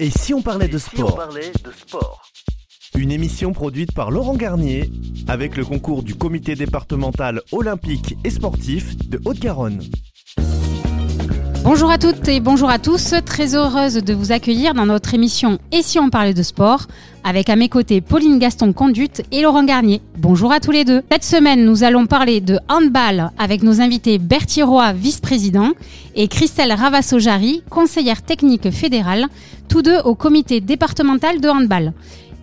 Et si on parlait de sport Une émission produite par Laurent Garnier avec le concours du comité départemental olympique et sportif de Haute-Garonne. Bonjour à toutes et bonjour à tous, très heureuse de vous accueillir dans notre émission Et si on parlait de sport avec à mes côtés Pauline Gaston Conduite et Laurent Garnier. Bonjour à tous les deux. Cette semaine, nous allons parler de handball avec nos invités Bertie Roy, vice-président, et Christelle Ravassojari, conseillère technique fédérale, tous deux au comité départemental de handball.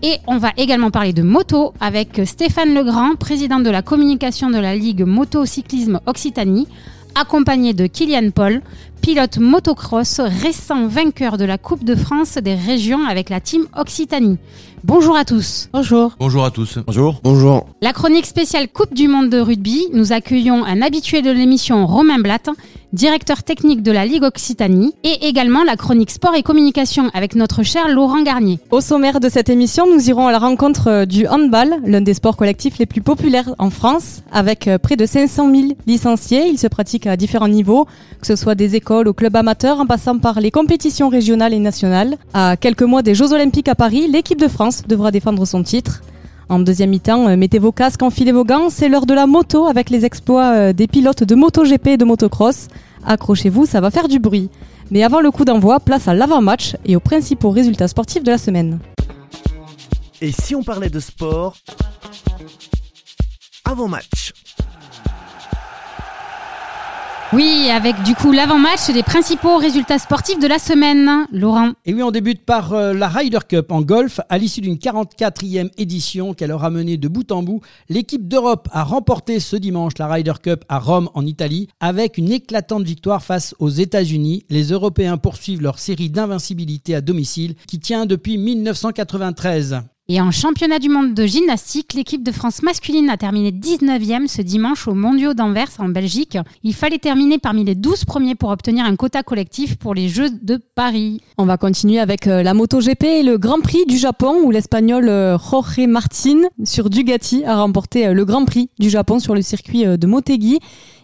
Et on va également parler de moto avec Stéphane Legrand, président de la communication de la Ligue Moto Cyclisme Occitanie, accompagné de Kylian Paul, pilote motocross, récent vainqueur de la Coupe de France des régions avec la team Occitanie. Bonjour à tous. Bonjour. Bonjour à tous. Bonjour. Bonjour. La chronique spéciale Coupe du Monde de rugby, nous accueillons un habitué de l'émission Romain Blatt, directeur technique de la Ligue Occitanie, et également la chronique sport et communication avec notre cher Laurent Garnier. Au sommaire de cette émission, nous irons à la rencontre euh, du handball, l'un des sports collectifs les plus populaires en France, avec euh, près de 500 000 licenciés. Il se pratique à différents niveaux, que ce soit des écoles, au club amateur, en passant par les compétitions régionales et nationales. À quelques mois des Jeux Olympiques à Paris, l'équipe de France devra défendre son titre. En deuxième mi-temps, euh, mettez vos casques, enfilez vos gants, c'est l'heure de la moto avec les exploits des pilotes de MotoGP et de motocross. Accrochez-vous, ça va faire du bruit. Mais avant le coup d'envoi, place à l'avant-match et aux principaux résultats sportifs de la semaine. Et si on parlait de sport avant match Oui, avec du coup l'avant-match les principaux résultats sportifs de la semaine. Laurent. Et oui, on débute par euh, la Ryder Cup en golf. À l'issue d'une 44e édition qu'elle aura menée de bout en bout, l'équipe d'Europe a remporté ce dimanche la Ryder Cup à Rome en Italie avec une éclatante victoire face aux États-Unis. Les Européens poursuivent leur série d'invincibilité à domicile qui tient depuis 1993. Et en championnat du monde de gymnastique, l'équipe de France masculine a terminé 19e ce dimanche aux Mondiaux d'Anvers en Belgique. Il fallait terminer parmi les 12 premiers pour obtenir un quota collectif pour les Jeux de Paris. On va continuer avec euh, la MotoGP et le Grand Prix du Japon où l'Espagnol euh, Jorge Martin sur Dugati a remporté euh, le Grand Prix du Japon sur le circuit de Motegi.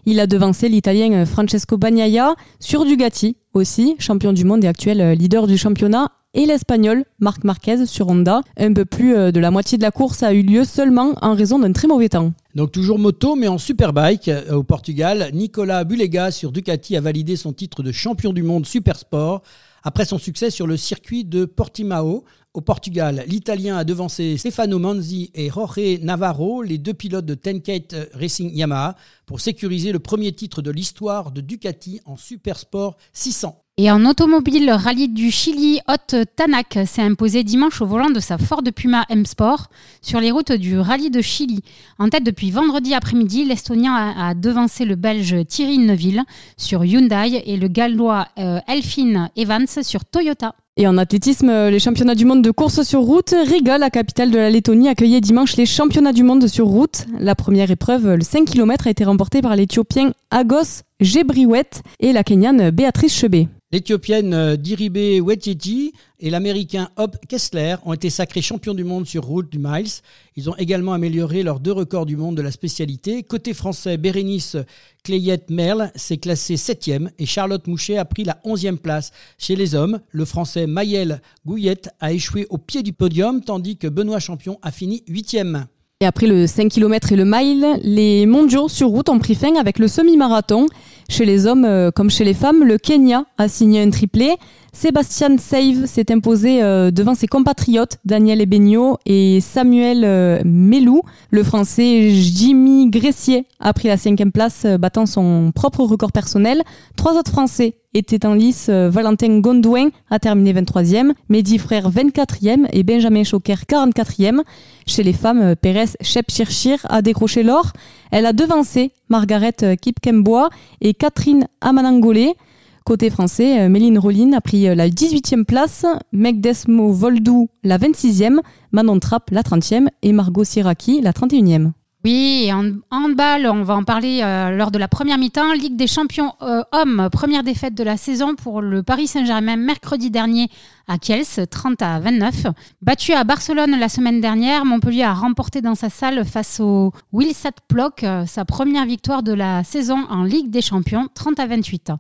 Il a devancé l'Italien Francesco Bagnaia sur Dugati aussi, champion du monde et actuel leader du championnat et l'Espagnol Marc Marquez sur Honda. Un peu plus euh, de la moitié de la course a eu lieu seulement en raison d'un très mauvais temps. Donc toujours moto, mais en superbike euh, au Portugal. Nicolas Bulega sur Ducati a validé son titre de champion du monde Supersport après son succès sur le circuit de Portimao. Au Portugal, l'Italien a devancé Stefano Manzi et Jorge Navarro, les deux pilotes de Tenkate Racing Yamaha, pour sécuriser le premier titre de l'histoire de Ducati en Supersport 600. Et en automobile, le rallye du Chili, Hot Tanak s'est imposé dimanche au volant de sa Ford Puma M Sport sur les routes du rallye de Chili. En tête depuis vendredi après-midi, l'Estonien a, devancé le Belge Thierry Neuville sur Hyundai et le Gallois euh, Elfin Evans sur Toyota. Et en athlétisme, les championnats du monde de course sur route, Riga, la capitale de la Lettonie, accueillait dimanche les championnats du monde sur route. La première épreuve, le 5 km, a été remportée par l'Éthiopien Agos Gebriwet et la Kenyane Béatrice Chebet. L'Éthiopienne euh, Diribe Wetjeji et l'Américain Hop Kessler ont été sacrés champions du monde sur route du miles. Ils ont également amélioré leurs deux records du monde de la spécialité. Côté français, Bérénice Clayette Merle s'est classée 7e et Charlotte Mouchet a pris la 11e place. Chez les hommes, le français Maël Gouillette a échoué au pied du podium tandis que Benoît Champion a fini 8e. Et après le 5 km et le mile, les mondiaux sur route ont pris fin avec le semi-marathon. Chez les hommes euh, comme chez les femmes, le Kenya a signé un triplé. Sébastien Save s'est imposé euh, devant ses compatriotes Daniel Ebenio et Samuel euh, Melou. Le français Jimmy Gressier a pris la cinquième place, euh, battant son propre record personnel. Trois autres français étaient en lice. Valentin Gondouin a terminé 23e, Mehdi Frère 24e et Benjamin Choquer 44e. Chez les femmes, Pérez Shepchirchir a décroché l'or. Elle a devancé Margaret Kipkembois et Catherine Amanangolé. Côté français, euh, Méline Rollin a pris euh, la 18e place, Meg Desmo Voldou la 26e, Manon Trapp la 30e et Margot Siraki la 31e. Oui, en handball, on va en parler euh, lors de la première mi-temps. Ligue des champions euh, hommes, première défaite de la saison pour le Paris Saint-Germain mercredi dernier à Kiels, 30 à 29. Battu à Barcelone la semaine dernière, Montpellier a remporté dans sa salle face au Wilsat Plock euh, sa première victoire de la saison en Ligue des champions, 30 à 28.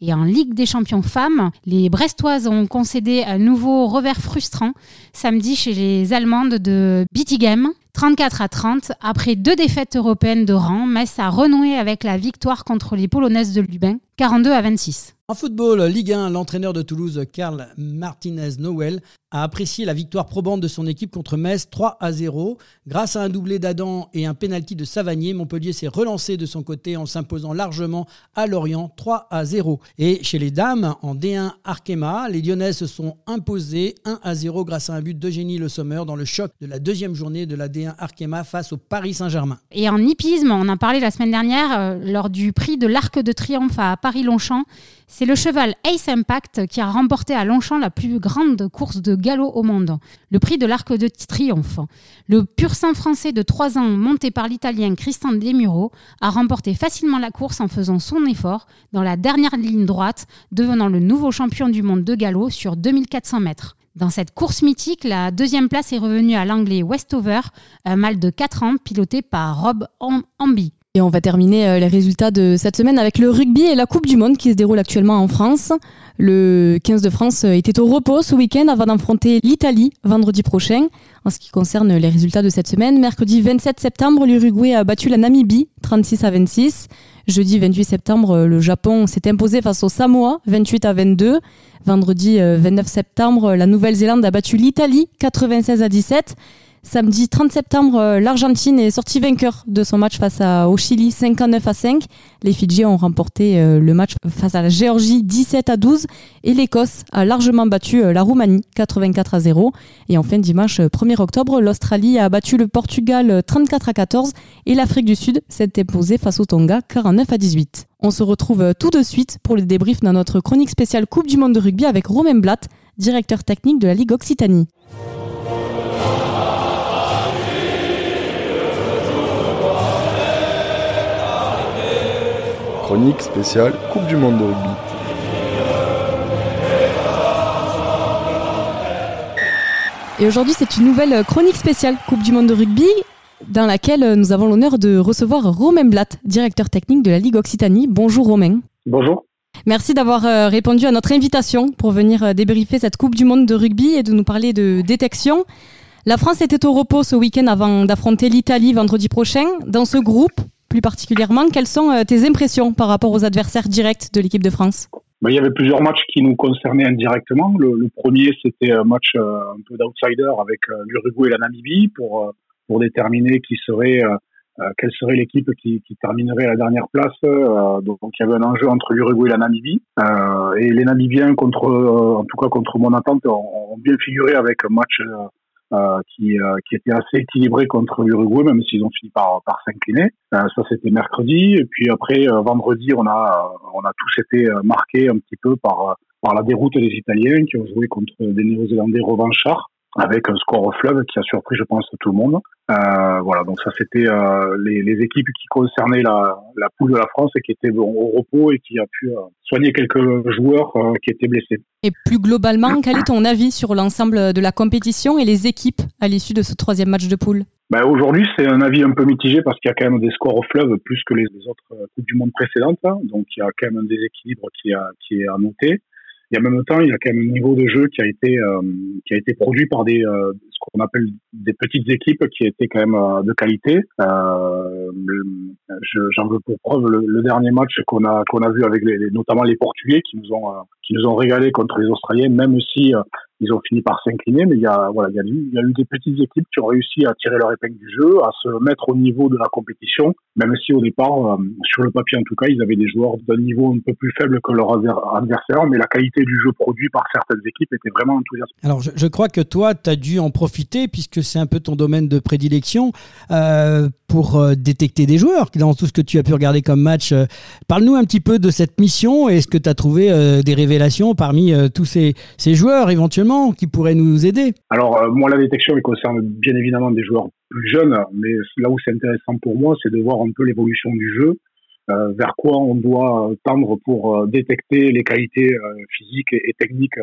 Et en Ligue des champions femmes, les Brestoises ont concédé un nouveau revers frustrant samedi chez les Allemandes de Bittigem. 34 à 30. Après deux défaites européennes de rang, Metz a renoué avec la victoire contre les Polonaises de Lubin, 42 à 26. En football, Ligue 1, l'entraîneur de Toulouse, Karl Martinez-Noël, a apprécié la victoire probante de son équipe contre Metz 3 à 0. Grâce à un doublé d'Adam et un pénalty de Savanier, Montpellier s'est relancé de son côté en s'imposant largement à Lorient 3 à 0. Et chez les dames, en D1 Arkema, les Lyonnaises se sont imposées 1 à 0 grâce à un but d'Eugénie Le Sommer dans le choc de la deuxième journée de la D1 Arkema face au Paris Saint-Germain. Et en hippisme, on en parlé la semaine dernière euh, lors du prix de l'Arc de Triomphe à Paris-Longchamp. C'est le cheval Ace Impact qui a remporté à Longchamp la plus grande course de galop au monde, le prix de l'Arc de Triomphe. Le pur sang français de 3 ans, monté par l'Italien Christian Demuro, a remporté facilement la course en faisant son effort dans la dernière ligne droite, devenant le nouveau champion du monde de galop sur 2400 mètres. Dans cette course mythique, la deuxième place est revenue à l'anglais Westover, un mâle de 4 ans piloté par Rob Amby. Et on va terminer euh, les résultats de cette semaine avec le rugby et la Coupe du Monde qui se déroule actuellement en France. Le 15 de France euh, était au repos ce week-end avant d'affronter l'Italie vendredi prochain. En ce qui concerne les résultats de cette semaine, mercredi 27 septembre, l'Uruguay a battu la Namibie 36 à 26. Jeudi 28 septembre, euh, le Japon s'est imposé face au Samoa 28 à 22. Vendredi 29 septembre, la Nouvelle-Zélande a battu l'Italie 96 à 17. Samedi 30 septembre, euh, l'Argentine est sortie vainqueur de son match face au Chili 59 à 5. Les Fidji ont remporté euh, le match face à la Géorgie 17 à 12 et l'Écosse a largement battu euh, la Roumanie 84 à 0. Et enfin dimanche 1er octobre, l'Australie a battu le Portugal 34 à 14 et l'Afrique du Sud s'est imposée face au Tonga 49 à 18. On se retrouve tout de suite pour le débrief dans notre chronique spéciale Coupe du Monde de rugby avec Romain Blatt, directeur technique de la Ligue Occitanie. Chronique spéciale Coupe du Monde de rugby. Et aujourd'hui, c'est une nouvelle chronique spéciale Coupe du Monde de rugby dans laquelle nous avons l'honneur de recevoir Romain Blatt, directeur technique de la Ligue Occitanie. Bonjour Romain. Bonjour. Merci d'avoir euh, répondu à notre invitation pour venir euh, débriefer cette Coupe du Monde de rugby et de nous parler de détection. La France était au repos ce week-end avant d'affronter l'Italie vendredi prochain. Dans ce groupe, plus particulièrement. Quelles sont euh, tes impressions par rapport aux adversaires directs de l'équipe de France? Ben, il y avait plusieurs matchs qui nous concernaient indirectement. Le, premier, c'était un match euh, un peu d'outsider avec euh, l'Uruguay et la Namibie pour pour déterminer qui serait quelle serait l'équipe qui, terminerait à la dernière place. donc, il y avait un enjeu entre l'Uruguay et la Namibie. et les Namibiens, contre, en tout cas contre mon attente, ont, bien figuré avec un match euh, qui, euh, qui était assez équilibré contre l'Uruguay, même s'ils ont fini par, s'incliner. Euh, ça, c'était mercredi. Et puis après, vendredi, on a, on a tous été marqués un petit peu par, par la déroute des Italiens qui ont joué contre des Néo-Zélandais revanchards avec un score au fleuve qui a surpris, je pense, tout le monde. Euh, voilà, donc ça c'était euh, les, les, équipes qui concernaient la, la, poule de la France et qui étaient au repos et qui a pu euh, soigner quelques joueurs qui étaient blessés. Et plus globalement, quel est ton avis sur l'ensemble de la compétition et les équipes à l'issue de ce troisième match de poule? Ben Aujourd'hui, c'est un avis un peu mitigé parce qu'il y a quand même des scores au fleuve plus que les, autres Coupes du Monde précédentes. Hein. donc il y a quand même un déséquilibre qui, a, qui est à noter et en même temps, il y a quand même un niveau de jeu qui a été euh, qui a été produit par des euh, ce qu'on appelle des petites équipes qui étaient quand même euh, de qualité. Euh, J'en veux pour preuve le, le dernier match qu'on a qu'on a vu avec les, notamment les Portugais qui nous ont qui nous ont régalé contre les Australiens, même si ils ont fini par s'incliner, mais il y a voilà, il y a, eu, des petites équipes qui ont réussi à tirer leur épingle du jeu, à se mettre au niveau de la compétition, même si au départ, euh, sur le papier en tout cas, ils avaient des joueurs d'un niveau un peu plus faible que leurs adversaires, mais la qualité du jeu produit par certaines équipes était vraiment enthousiasmante. Alors, je, je crois que toi, tu as dû en profiter puisque c'est un peu ton domaine de prédilection. Euh, pour euh, détecter des joueurs dans tout ce que tu as pu regarder comme match. Euh, parle-nous un petit peu de cette mission et est-ce que tu as trouvé des révélations parmi tous ces, joueurs éventuellement qui pourraient nous aider? Alors, moi, la détection, elle concerne bien évidemment des joueurs plus jeunes, mais là où c'est intéressant pour moi, c'est de voir un peu l'évolution du jeu. vers quoi on doit tendre pour détecter les qualités physiques et, techniques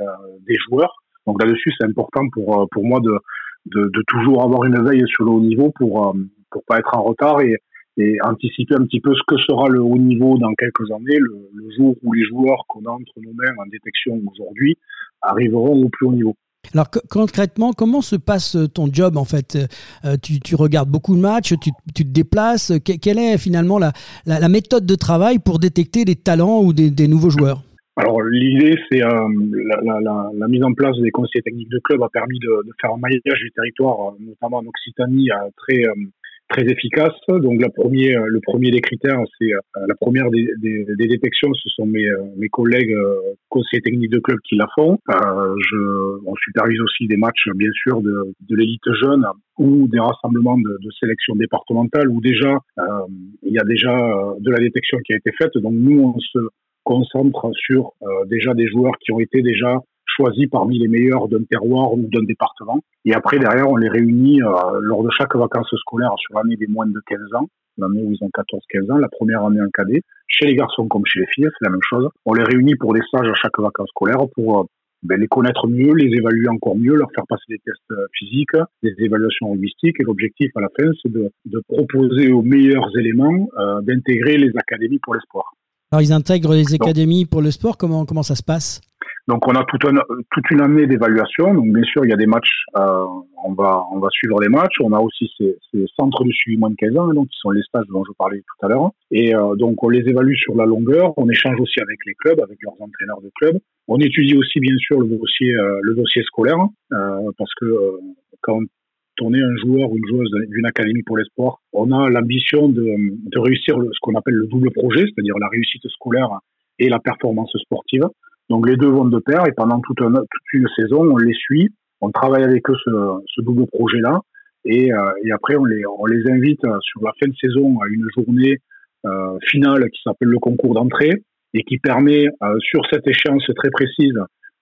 des joueurs. Donc là-dessus, c'est important pour, pour moi de, de, toujours avoir une veille sur le haut niveau pour euh, pour pas être en retard et, et, anticiper un petit peu ce que sera le haut niveau dans quelques années, le, le jour où les joueurs qu'on a entre nos mains en détection aujourd'hui arriveront au plus haut niveau. Alors concrètement, comment se passe ton job en fait? Euh, tu, tu, regardes beaucoup de matchs, tu, tu te déplaces. quelle est finalement la, la, la, méthode de travail pour détecter des talents ou des, des nouveaux joueurs? Alors l'idée, c'est euh, la, mise en place des conseillers techniques de club a permis de, de faire un maillage du territoire, euh, notamment en Occitanie, très euh, très efficace. Donc la premier, le premier des critères, c'est la première des, des, des, détections, ce sont mes, mes collègues conseillers techniques de club qui la font. je, on supervise aussi des matchs, bien sûr, de, de l'élite jeune ou des rassemblements de, de sélection départementale où déjà il y a déjà de la détection qui a été faite. Donc nous, on se concentre sur euh, déjà des joueurs qui ont été déjà choisis parmi les meilleurs d'un terroir ou d'un département. Et après, derrière, on les réunit euh, lors de chaque vacances scolaires sur l'année des moins de 15 ans, l'année où ils ont 14-15 ans, la première année en cadet. Chez les garçons comme chez les filles, c'est la même chose. On les réunit pour des stages à chaque vacances scolaires pour euh, ben, les connaître mieux, les évaluer encore mieux, leur faire passer des tests physiques, des évaluations linguistiques. Et l'objectif à la fin, c'est de, proposer aux meilleurs éléments d'intégrer les académies pour l'espoir. Alors, ils intègrent les académies pour le sport. Comment, comment ça se passe? Donc on a toute, toute une année d'évaluation. Donc bien sûr il y a des matchs, euh, on va on va suivre les matchs. On a aussi ces, ces, centres de suivi moins de 15 ans, hein, donc qui sont les stages dont je parlais tout à l'heure. Et euh, donc on les évalue sur la longueur. On échange aussi avec les clubs, avec leurs entraîneurs de clubs. On étudie aussi bien sûr le dossier euh, le dossier scolaire euh, parce que quand on est un joueur ou une joueuse d'une académie pour les sports, on a l'ambition de, réussir ce qu'on appelle le double projet, c'est-à-dire la réussite scolaire et la performance sportive. Donc les deux vont de pair et pendant toute, une saison, on les suit, on travaille avec eux ce, double projet-là et, euh, après on les, on les invite sur la fin de saison à une journée euh, finale qui s'appelle le concours d'entrée et qui permet euh, sur cette échéance très précise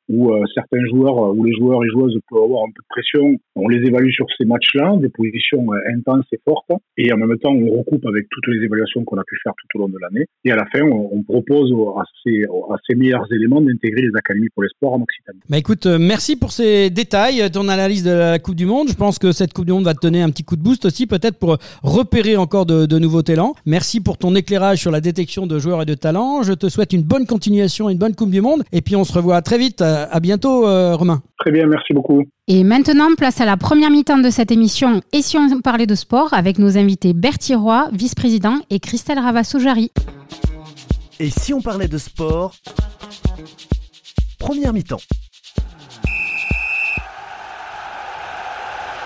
où euh, certains joueurs, euh, où les joueurs et joueuses peuvent avoir un peu de pression. On les évalue sur ces matchs-là, des positions euh, intenses et fortes, et en même temps, on recoupe avec toutes les évaluations qu'on a pu faire tout au long de l'année. Et à la fin, on, propose à ces, meilleurs éléments d'intégrer les académies pour les en Occitanie. Bah écoute, merci pour ces détails, ton analyse de la Coupe du Monde. Je pense que cette Coupe du Monde va te donner un petit coup de boost aussi, peut-être pour repérer encore de, nouveaux talents. Merci pour ton éclairage sur la détection de joueurs et de talents. Je te souhaite une bonne continuation, une bonne Coupe du Monde, et puis on se revoit très vite bientôt, euh, Romain. Très bien, merci beaucoup. Et maintenant, place à la première mi-temps de cette émission. Et si on parlait de sport avec nos invités Bertie Roy, vice-président, et Christelle Ravassou-Jarry. Et si on parlait de sport Première mi-temps.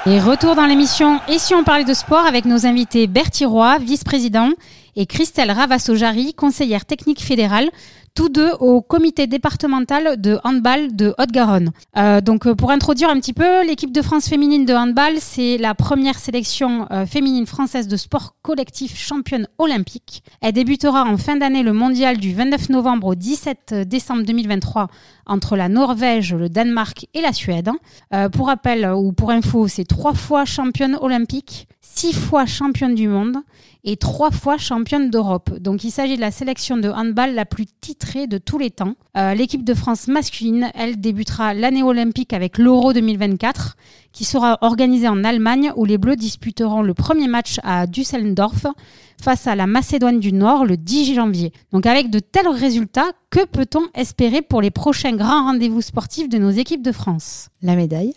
Et retour dans l'émission Et si on parlait de sport avec nos invités Bertie Roy, vice-président, et Christelle Ravassojari, conseillère technique fédérale, tous deux au comité départemental de handball de Haute-Garonne. Euh, donc euh, pour introduire un petit peu, l'équipe de France féminine de handball, c'est la première sélection euh, féminine française de sport collectif championne olympique. Elle débutera en fin d'année le mondial du 29 novembre au 17 décembre 2023 entre la Norvège, le Danemark et la Suède. Euh, pour rappel ou pour info, c'est trois fois championne olympique, six fois championne du monde et trois fois championne d'Europe. Donc il s'agit de la sélection de handball la plus titrée de tous les temps. Euh, l'équipe de France masculine, elle débutera l'année olympique avec l'Euro 2024 qui sera organisée en Allemagne où les Bleus disputeront le premier match à Düsseldorf face à la Macédoine du Nord le 10 janvier. Donc avec de tels résultats, que peut-on espérer pour les prochains grands rendez-vous sportifs de nos équipes de France? La médaille.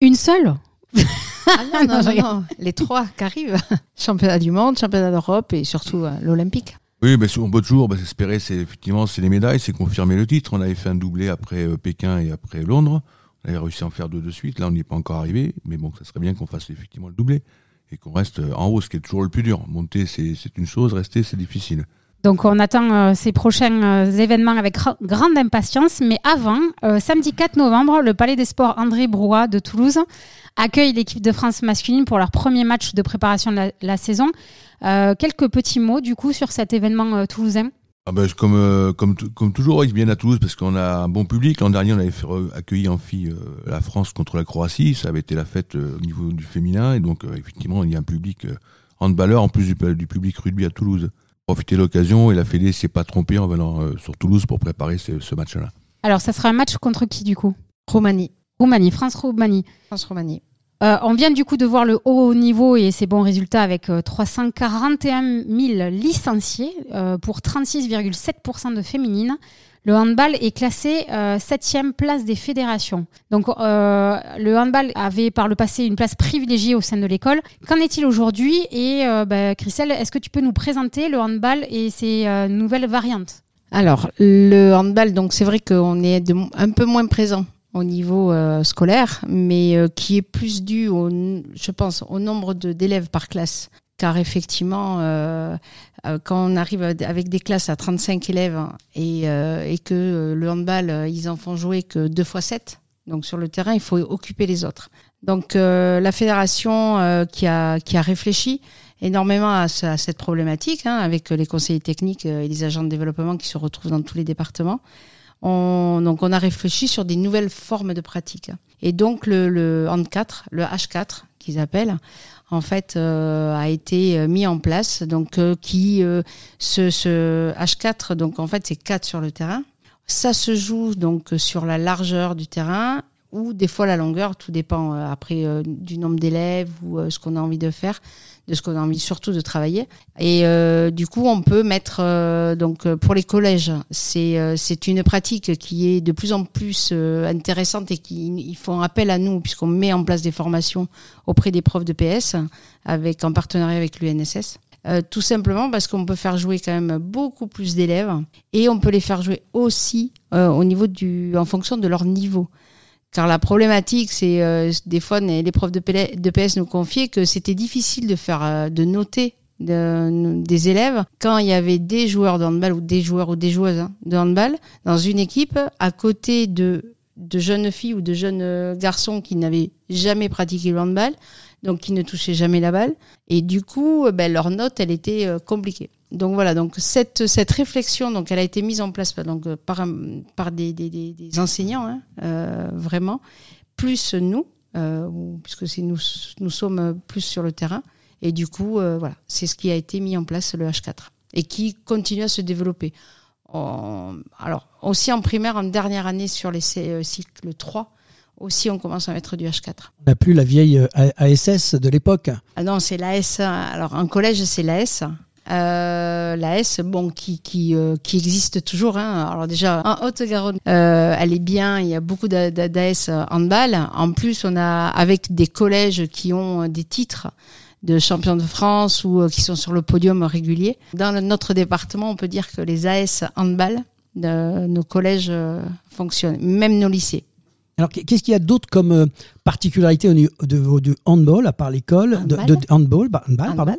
Une seule? ah non, non, non, les trois qui arrivent. Championnat du monde, championnat d'Europe et surtout euh, l'Olympique. Oui, mais on peut toujours bah, espérer, c'est effectivement, c'est les médailles, c'est confirmer le titre. On avait fait un doublé après euh, Pékin et après Londres. On avait réussi à en faire deux de suite. Là, on n'y est pas encore arrivé, mais bon, ça serait bien qu'on fasse effectivement le doublé et qu'on reste euh, en haut, ce qui est toujours le plus dur. Monter, c'est une chose, rester, c'est difficile. Donc on attend ces prochains événements avec grande impatience. Mais avant, samedi 4 novembre, le Palais des Sports André Brouat de Toulouse accueille l'équipe de France masculine pour leur premier match de préparation de la, saison. quelques petits mots du coup sur cet événement toulousain? Ah ben, comme, euh, comme, comme toujours, ils viennent à Toulouse parce qu'on a un bon public. L'an dernier, on avait fait accueillir en fille euh, la France contre la Croatie. Ça avait été la fête euh, au niveau du féminin. Et donc, effectivement, il y a un public handballeur en plus du, du, public rugby à Toulouse. Profiter de l'occasion et la Fédé s'est pas trompée en venant sur Toulouse pour préparer ce, ce match-là. Alors, ça sera un match contre qui du coup? Roumanie. Roumanie, France-Roumanie. France-Roumanie. Euh, on vient du coup de voir le haut niveau et ses bons résultats avec 341 euh, 000 licenciés euh, pour 36,7% de féminines. Le handball est classé septième place des fédérations. Donc le handball avait par le passé une place privilégiée au sein de l'école. Qu'en est-il aujourd'hui? Et bah, Christelle, est-ce que tu peux nous présenter le handball et ses nouvelles variantes? Alors, le handball, donc c'est vrai qu'on est un peu moins présent au niveau euh, scolaire, mais euh, qui est plus dû, je pense, au nombre d'élèves par classe. Car effectivement, euh, quand on arrive avec des classes à 35 élèves et, et que le handball, ils en font jouer que deux fois 7, donc sur le terrain, il faut occuper les autres. Donc la fédération qui, a, réfléchi énormément à, cette problématique, hein, avec les conseillers techniques et les agents de développement qui se retrouvent dans tous les départements, on, donc on a réfléchi sur des nouvelles formes de pratique. Et donc le, le hand 4, le H4 qu'ils appellent, en fait, euh, a été euh, mis en place. Donc euh, qui ce, ce, H4, donc en fait c'est 4 sur le terrain. Ça se joue donc sur la largeur du terrain ou des fois la longueur, tout dépend après du nombre d'élèves ou ce qu'on a envie de faire de ce qu'on a envie surtout de travailler. Et euh, du coup, on peut mettre euh, donc euh, pour les collèges, c'est c'est une pratique qui est de plus en plus intéressante et qui ils font appel à nous puisqu'on met en place des formations auprès des profs de PS avec en partenariat avec l'UNSS. tout simplement parce qu'on peut faire jouer quand même beaucoup plus d'élèves et on peut les faire jouer aussi au niveau du en fonction de leur niveau. Car la problématique, c'est euh, des fois les profs de, PS nous confiaient que c'était difficile de faire, euh, de noter des élèves quand il y avait des joueurs de handball ou des joueurs ou des joueuses hein, de handball dans une équipe à côté de, de jeunes filles ou de jeunes euh, garçons qui n'avaient jamais pratiqué le handball, donc qui ne touchaient jamais la balle. Et du coup, ben, leur note, elle était compliquée. Donc voilà, donc cette, cette réflexion, donc elle a été mise en place donc, par, par des, des, des enseignants, hein, euh, vraiment, plus nous, euh, puisque c'est nous, nous sommes plus sur le terrain. Et du coup, euh, voilà, c'est ce qui a été mis en place, le H4, et qui continue à se développer. alors, aussi en primaire, en dernière année sur les cycles 3, aussi on commence à mettre du H4. On n'a plus la vieille ASS de l'époque. Ah non, c'est l'AS. Alors en collège, c'est l'AS. Euh, la S, bon, qui qui, euh, qui existe toujours. Hein. Alors déjà en Haute-Garonne, euh, elle est bien. Il y a beaucoup d'AS handball. En plus, on a avec des collèges qui ont des titres de champions de France ou qui sont sur le podium régulier. Dans notre département, on peut dire que les AS handball nos collèges fonctionnent, même nos lycées. Alors, qu'est-ce qu'il y a d'autre comme euh, particularité au niveau de, handball, à part l'école de, handball, bah, handball, pardon.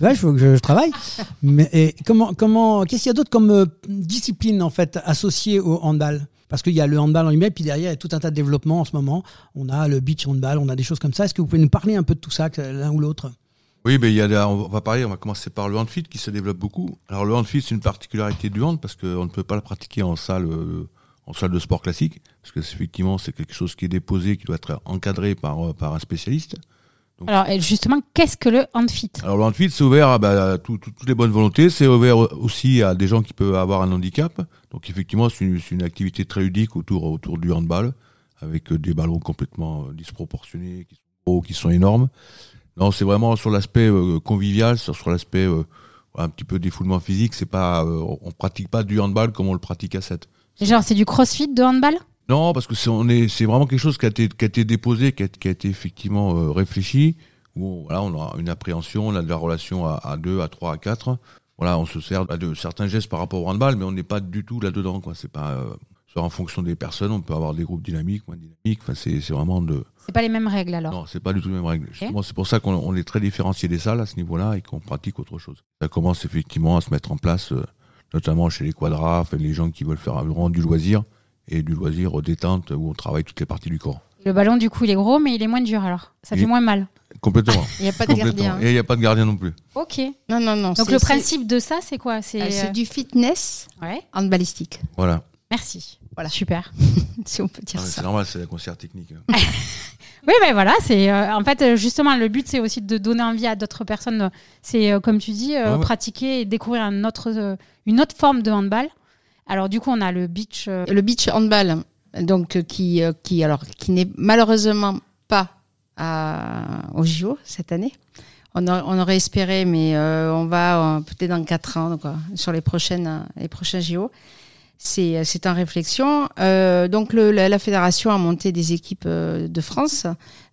ouais, je, je, je, travaille. Mais et comment, comment, qu'est-ce qu'il y a d'autre comme euh, discipline en fait associée au handball? Parce qu'il y a le handball en lui-même, puis derrière il y a tout un tas de développements en ce moment. On a le beach handball, on a des choses comme ça. Est-ce que vous pouvez nous parler un peu de tout ça, l'un ou l'autre? Oui, mais il y a, on va parler, on va commencer par le handfit qui se développe beaucoup. Alors le handfit, c'est une particularité du hand parce qu'on ne peut pas le pratiquer en salle euh, en salle de sport classique, parce que effectivement c'est quelque chose qui est déposé, qui doit être encadré par, euh, par un spécialiste. Alors justement, qu'est-ce que le handfit? Alors le handfit, c'est ouvert à, bah, toutes les bonnes volontés, c'est ouvert aussi à des gens qui peuvent avoir un handicap. Donc effectivement, c'est une, une, activité très ludique autour, autour du handball, avec euh, des ballons complètement euh, disproportionnés, qui sont gros, qui sont énormes. Non, c'est vraiment sur l'aspect convivial, sur, sur l'aspect un petit peu défoulement physique. C'est pas, on pratique pas du handball comme on le pratique à 7. Genre, c'est du crossfit de handball? Non, parce que c'est c'est vraiment quelque chose qui a été, qui a été déposé, qui a, qui a été effectivement euh, réfléchi. Où voilà, on a une appréhension, on a de la relation à, à 2, à 3, à 4. Voilà, on se sert de certains gestes par rapport au handball, mais on n'est pas du tout là-dedans. Quoi. C'est pas, euh, en fonction des personnes, on peut avoir des groupes dynamiques, moins dynamiques. Enfin, c'est, c'est vraiment de. C'est pas les mêmes règles alors? Non, c'est pas du tout les mêmes règles. c'est pour ça qu'on est très différencié des salles à ce niveau-là et qu'on pratique autre chose. Ça commence effectivement à se mettre en place. Euh, notamment chez les quadras, les gens qui veulent faire vraiment du loisir et du loisir détente où on travaille toutes les parties du corps. Le ballon, du coup, il est gros, mais il est moins dur alors. Ça fait moins mal. Complètement. Il n'y a pas de gardien. Et il n'y a pas de gardien non plus. Ok. Non, non, non. Donc le principe de ça, c'est quoi? C'est euh, du fitness ouais. en balistique. Voilà. Merci. Voilà. Super. si on peut dire ah, ça. C'est normal, c'est la concert technique. oui, mais voilà, c'est euh, en fait justement le but, c'est aussi de donner envie à d'autres personnes. C'est euh, comme tu dis, pratiquer et découvrir un autre, une autre forme de handball. Alors du coup, on a le beach. Le beach handball, donc qui, qui alors qui n'est malheureusement pas à, au JO cette année. On, on aurait espéré, mais euh, on va euh, peut-être dans quatre ans, quoi, sur les prochaines, les prochains JO. C'est, c'est en réflexion. Euh, donc la, fédération a monté des équipes euh, de France,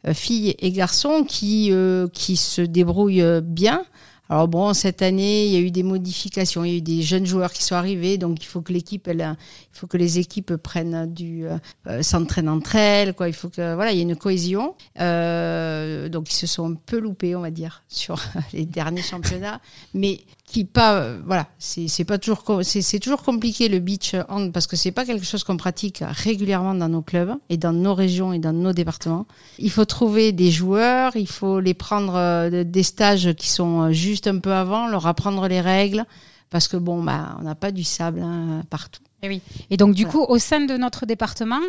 euh, filles et garçons, qui qui se débrouillent bien. Alors bon, cette année, il y a eu des modifications, il y a eu des jeunes joueurs qui sont arrivés, donc il faut que l'équipe, il faut que les équipes prennent du, euh, s'entraînent entre elles, quoi. Il faut que, voilà, il y a une cohésion. Euh, donc ils se sont un peu loupés, on va dire, sur les derniers championnats, mais qui pas euh, voilà c'est c'est pas toujours c'est c'est toujours compliqué le beach hand parce que c'est pas quelque chose qu'on pratique régulièrement dans nos clubs et dans nos régions et dans nos départements. Il faut trouver des joueurs il faut les prendre euh, des stages qui sont euh, juste un peu avant leur apprendre les règles parce que bon bah on n'a pas du sable hein, partout. Et oui. Et donc du coup au sein de notre département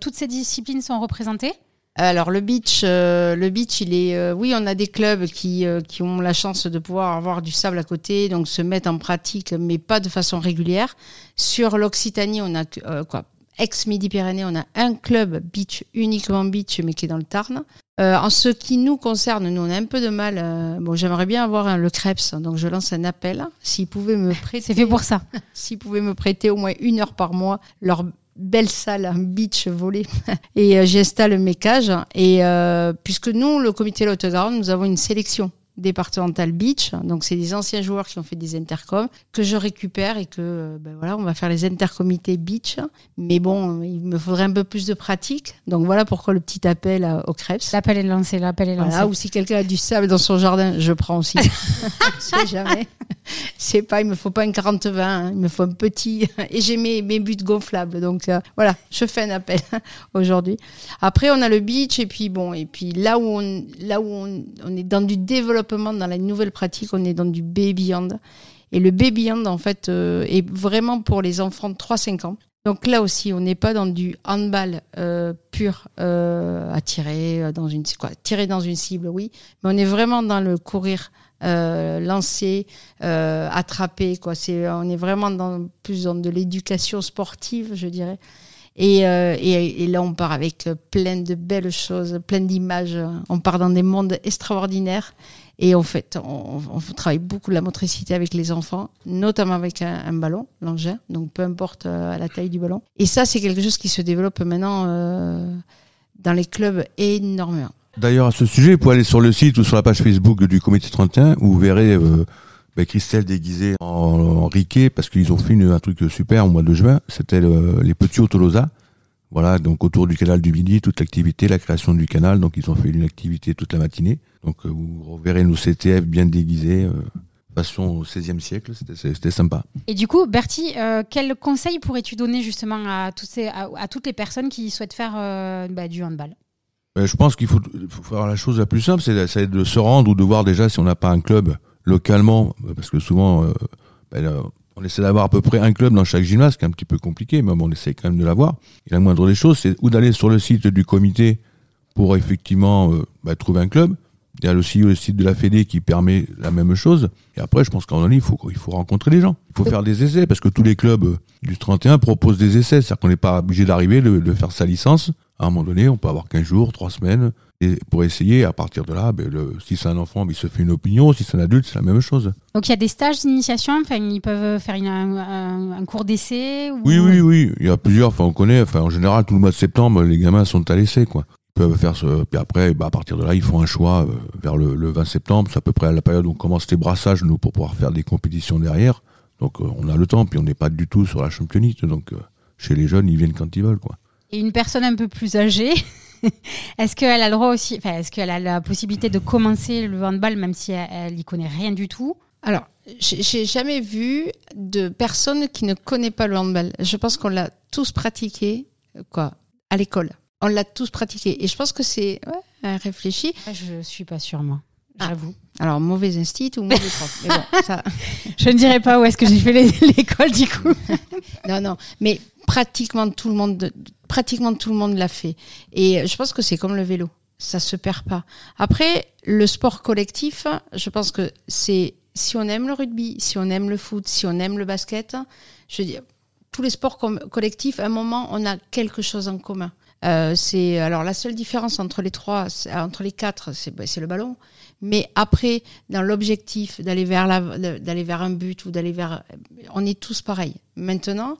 toutes ces disciplines sont représentées? Alors le beach, euh, le beach, il est, euh, oui, on a des clubs qui euh, qui ont la chance de pouvoir avoir du sable à côté, donc se mettre en pratique, mais pas de façon régulière. Sur l'Occitanie, on a quoi Ex-Midi-Pyrénées, on a un club beach uniquement beach, mais qui est dans le Tarn. en ce qui nous concerne, nous on a un peu de mal. bon, j'aimerais bien avoir un, le Krebs, donc je lance un appel. S'ils pouvaient me prêter, c'est fait pour ça. S'ils pouvaient me prêter au moins une heure par mois leur belle salle, un beach volé, et euh, j'installe mes cages. Et euh, puisque nous, le comité de Haute-Garonne, nous avons une sélection départemental beach. Donc c'est des anciens joueurs qui ont fait des intercoms que je récupère et que euh, ben voilà, on va faire les intercomités beach. Mais bon, il me faudrait un peu plus de pratique. Donc voilà pourquoi le petit appel au Krebs. L'appel est lancé, l'appel est lancé. Voilà, ou si quelqu'un a du sable dans son jardin, je prends aussi. je sais jamais. C'est pas, il me faut pas un 40-20, hein. il me faut un petit. Et j'ai mes, mes buts gonflables. Donc euh, voilà, je fais un appel aujourd'hui. Après, on a le beach et puis bon, et puis là où on, là où on, on est dans du développement dans la nouvelle pratique, on est dans du baby hand. Et le baby hand, en fait, euh, est vraiment pour les enfants de 3-5 ans. Donc là aussi, on n'est pas dans du handball euh, pur euh, à tirer dans une quoi, tirer dans une cible, oui, mais on est vraiment dans le courir, lancer, attraper, quoi. C'est, on est vraiment dans plus dans de l'éducation sportive, je dirais. Et, et, et, là, on part avec plein de belles choses, plein d'images. On part dans des mondes extraordinaires. Et en fait, on, travaille beaucoup la motricité avec les enfants, notamment avec un, ballon, l'engin, donc peu importe euh, la taille du ballon. Et ça, c'est quelque chose qui se développe maintenant euh, dans les clubs énormément. D'ailleurs, à ce sujet, vous pouvez aller sur le site ou sur la page Facebook du Comité 31 où vous verrez euh, bah, Christelle déguisée en, Riquet parce qu'ils ont fait un truc super au mois de juin. C'était le, les petits Autolosa. Voilà, donc autour du canal du Midi, toute l'activité, la création du canal. Donc ils ont fait une activité toute la matinée. Donc euh, vous verrez nos CTF bien déguisés, euh, façon au XVIe siècle. C'était sympa. Et du coup, Bertie, euh, quel conseil pourrais-tu donner justement à, toutes ces, à, toutes les personnes qui souhaitent faire euh, bah, du handball? Je pense qu'il faut, faut, faire la chose la plus simple, c'est de se rendre ou de voir déjà si on n'a pas un club localement, parce que souvent, bah, on essaie d'avoir à peu près un club dans chaque gymnase, ce qui est un petit peu compliqué, mais on essaie quand même de l'avoir. Et la moindre des choses, c'est ou d'aller sur le site du comité pour effectivement bah, trouver un club. Il y a aussi le site de la Fédé qui permet la même chose. Et après, je pense qu'en donné, il faut, il faut rencontrer les gens. Il faut faire des essais parce que tous les clubs euh, du 31 proposent des essais. C'est-à-dire qu'on n'est pas obligé d'arriver, de, de faire sa licence. À un moment donné, on peut avoir 15 jours, 3 semaines, et pour essayer, à partir de là, ben, le, si c'est un enfant, ben, il se fait une opinion. Si c'est un adulte, c'est la même chose. Donc il y a des stages d'initiation. Enfin, ils peuvent faire une, un, un, cours d'essai. Ou... Oui, oui, oui. Il y a plusieurs. Enfin, on connaît. Enfin, en général, tout le mois de septembre, les gamins sont à l'essai, quoi. Peuvent faire ce. Puis après, ben, à partir de là, ils font un choix euh, vers le, le 20 septembre. C'est à peu près à la période où on commence les brassages, nous, pour pouvoir faire des compétitions derrière. Donc, euh, on a le temps. Puis on n'est pas du tout sur la championite. Donc, euh, chez les jeunes, ils viennent quand ils veulent, quoi. Et une personne un peu plus âgée est-ce qu'elle a le droit aussi, enfin, est-ce qu'elle a la possibilité de commencer le handball même si elle, n'y connaît rien du tout? Alors, j'ai jamais vu de personne qui ne connaît pas le handball. Je pense qu'on l'a tous pratiqué, quoi, à l'école. On l'a tous pratiqué. Et je pense que c'est ouais, réfléchi. Ah, je suis pas sûre, moi. Ah. J'avoue. Alors, mauvais instit ou mauvais prof. Mais bon, ça... Je ne dirais pas où est-ce que j'ai fait l'école, du coup. non, non. Mais pratiquement tout le monde, pratiquement tout le monde l'a fait. Et je pense que c'est comme le vélo. Ça se perd pas. Après, le sport collectif, je pense que c'est si on aime le rugby, si on aime le foot, si on aime le basket, je veux dire, tous les sports collectifs, à un moment, on a quelque chose en commun. Euh, c'est alors la seule différence entre les trois, entre les quatre, bah, c'est le ballon. Mais après, dans l'objectif d'aller vers d'aller vers un but ou d'aller vers, on est tous pareils. Maintenant,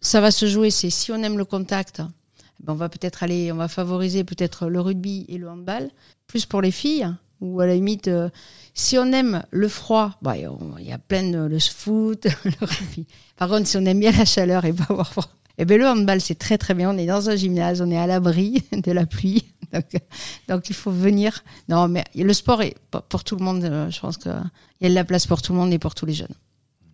ça va se jouer. C'est si on aime le contact, ben on va peut-être aller, on va favoriser peut-être le rugby et le handball, plus pour les filles ou à la limite, euh, si on aime le froid, bah, il y a plein de le foot, le rugby. Par contre, si on aime bien la chaleur et pas avoir froid, eh ben, le handball, c'est très très bien. On est dans un gymnase, on est à l'abri de la pluie. Donc, il faut venir. Non, mais le sport est pour tout le monde. Euh, je pense qu'il y a de la place pour tout le monde et pour tous les jeunes.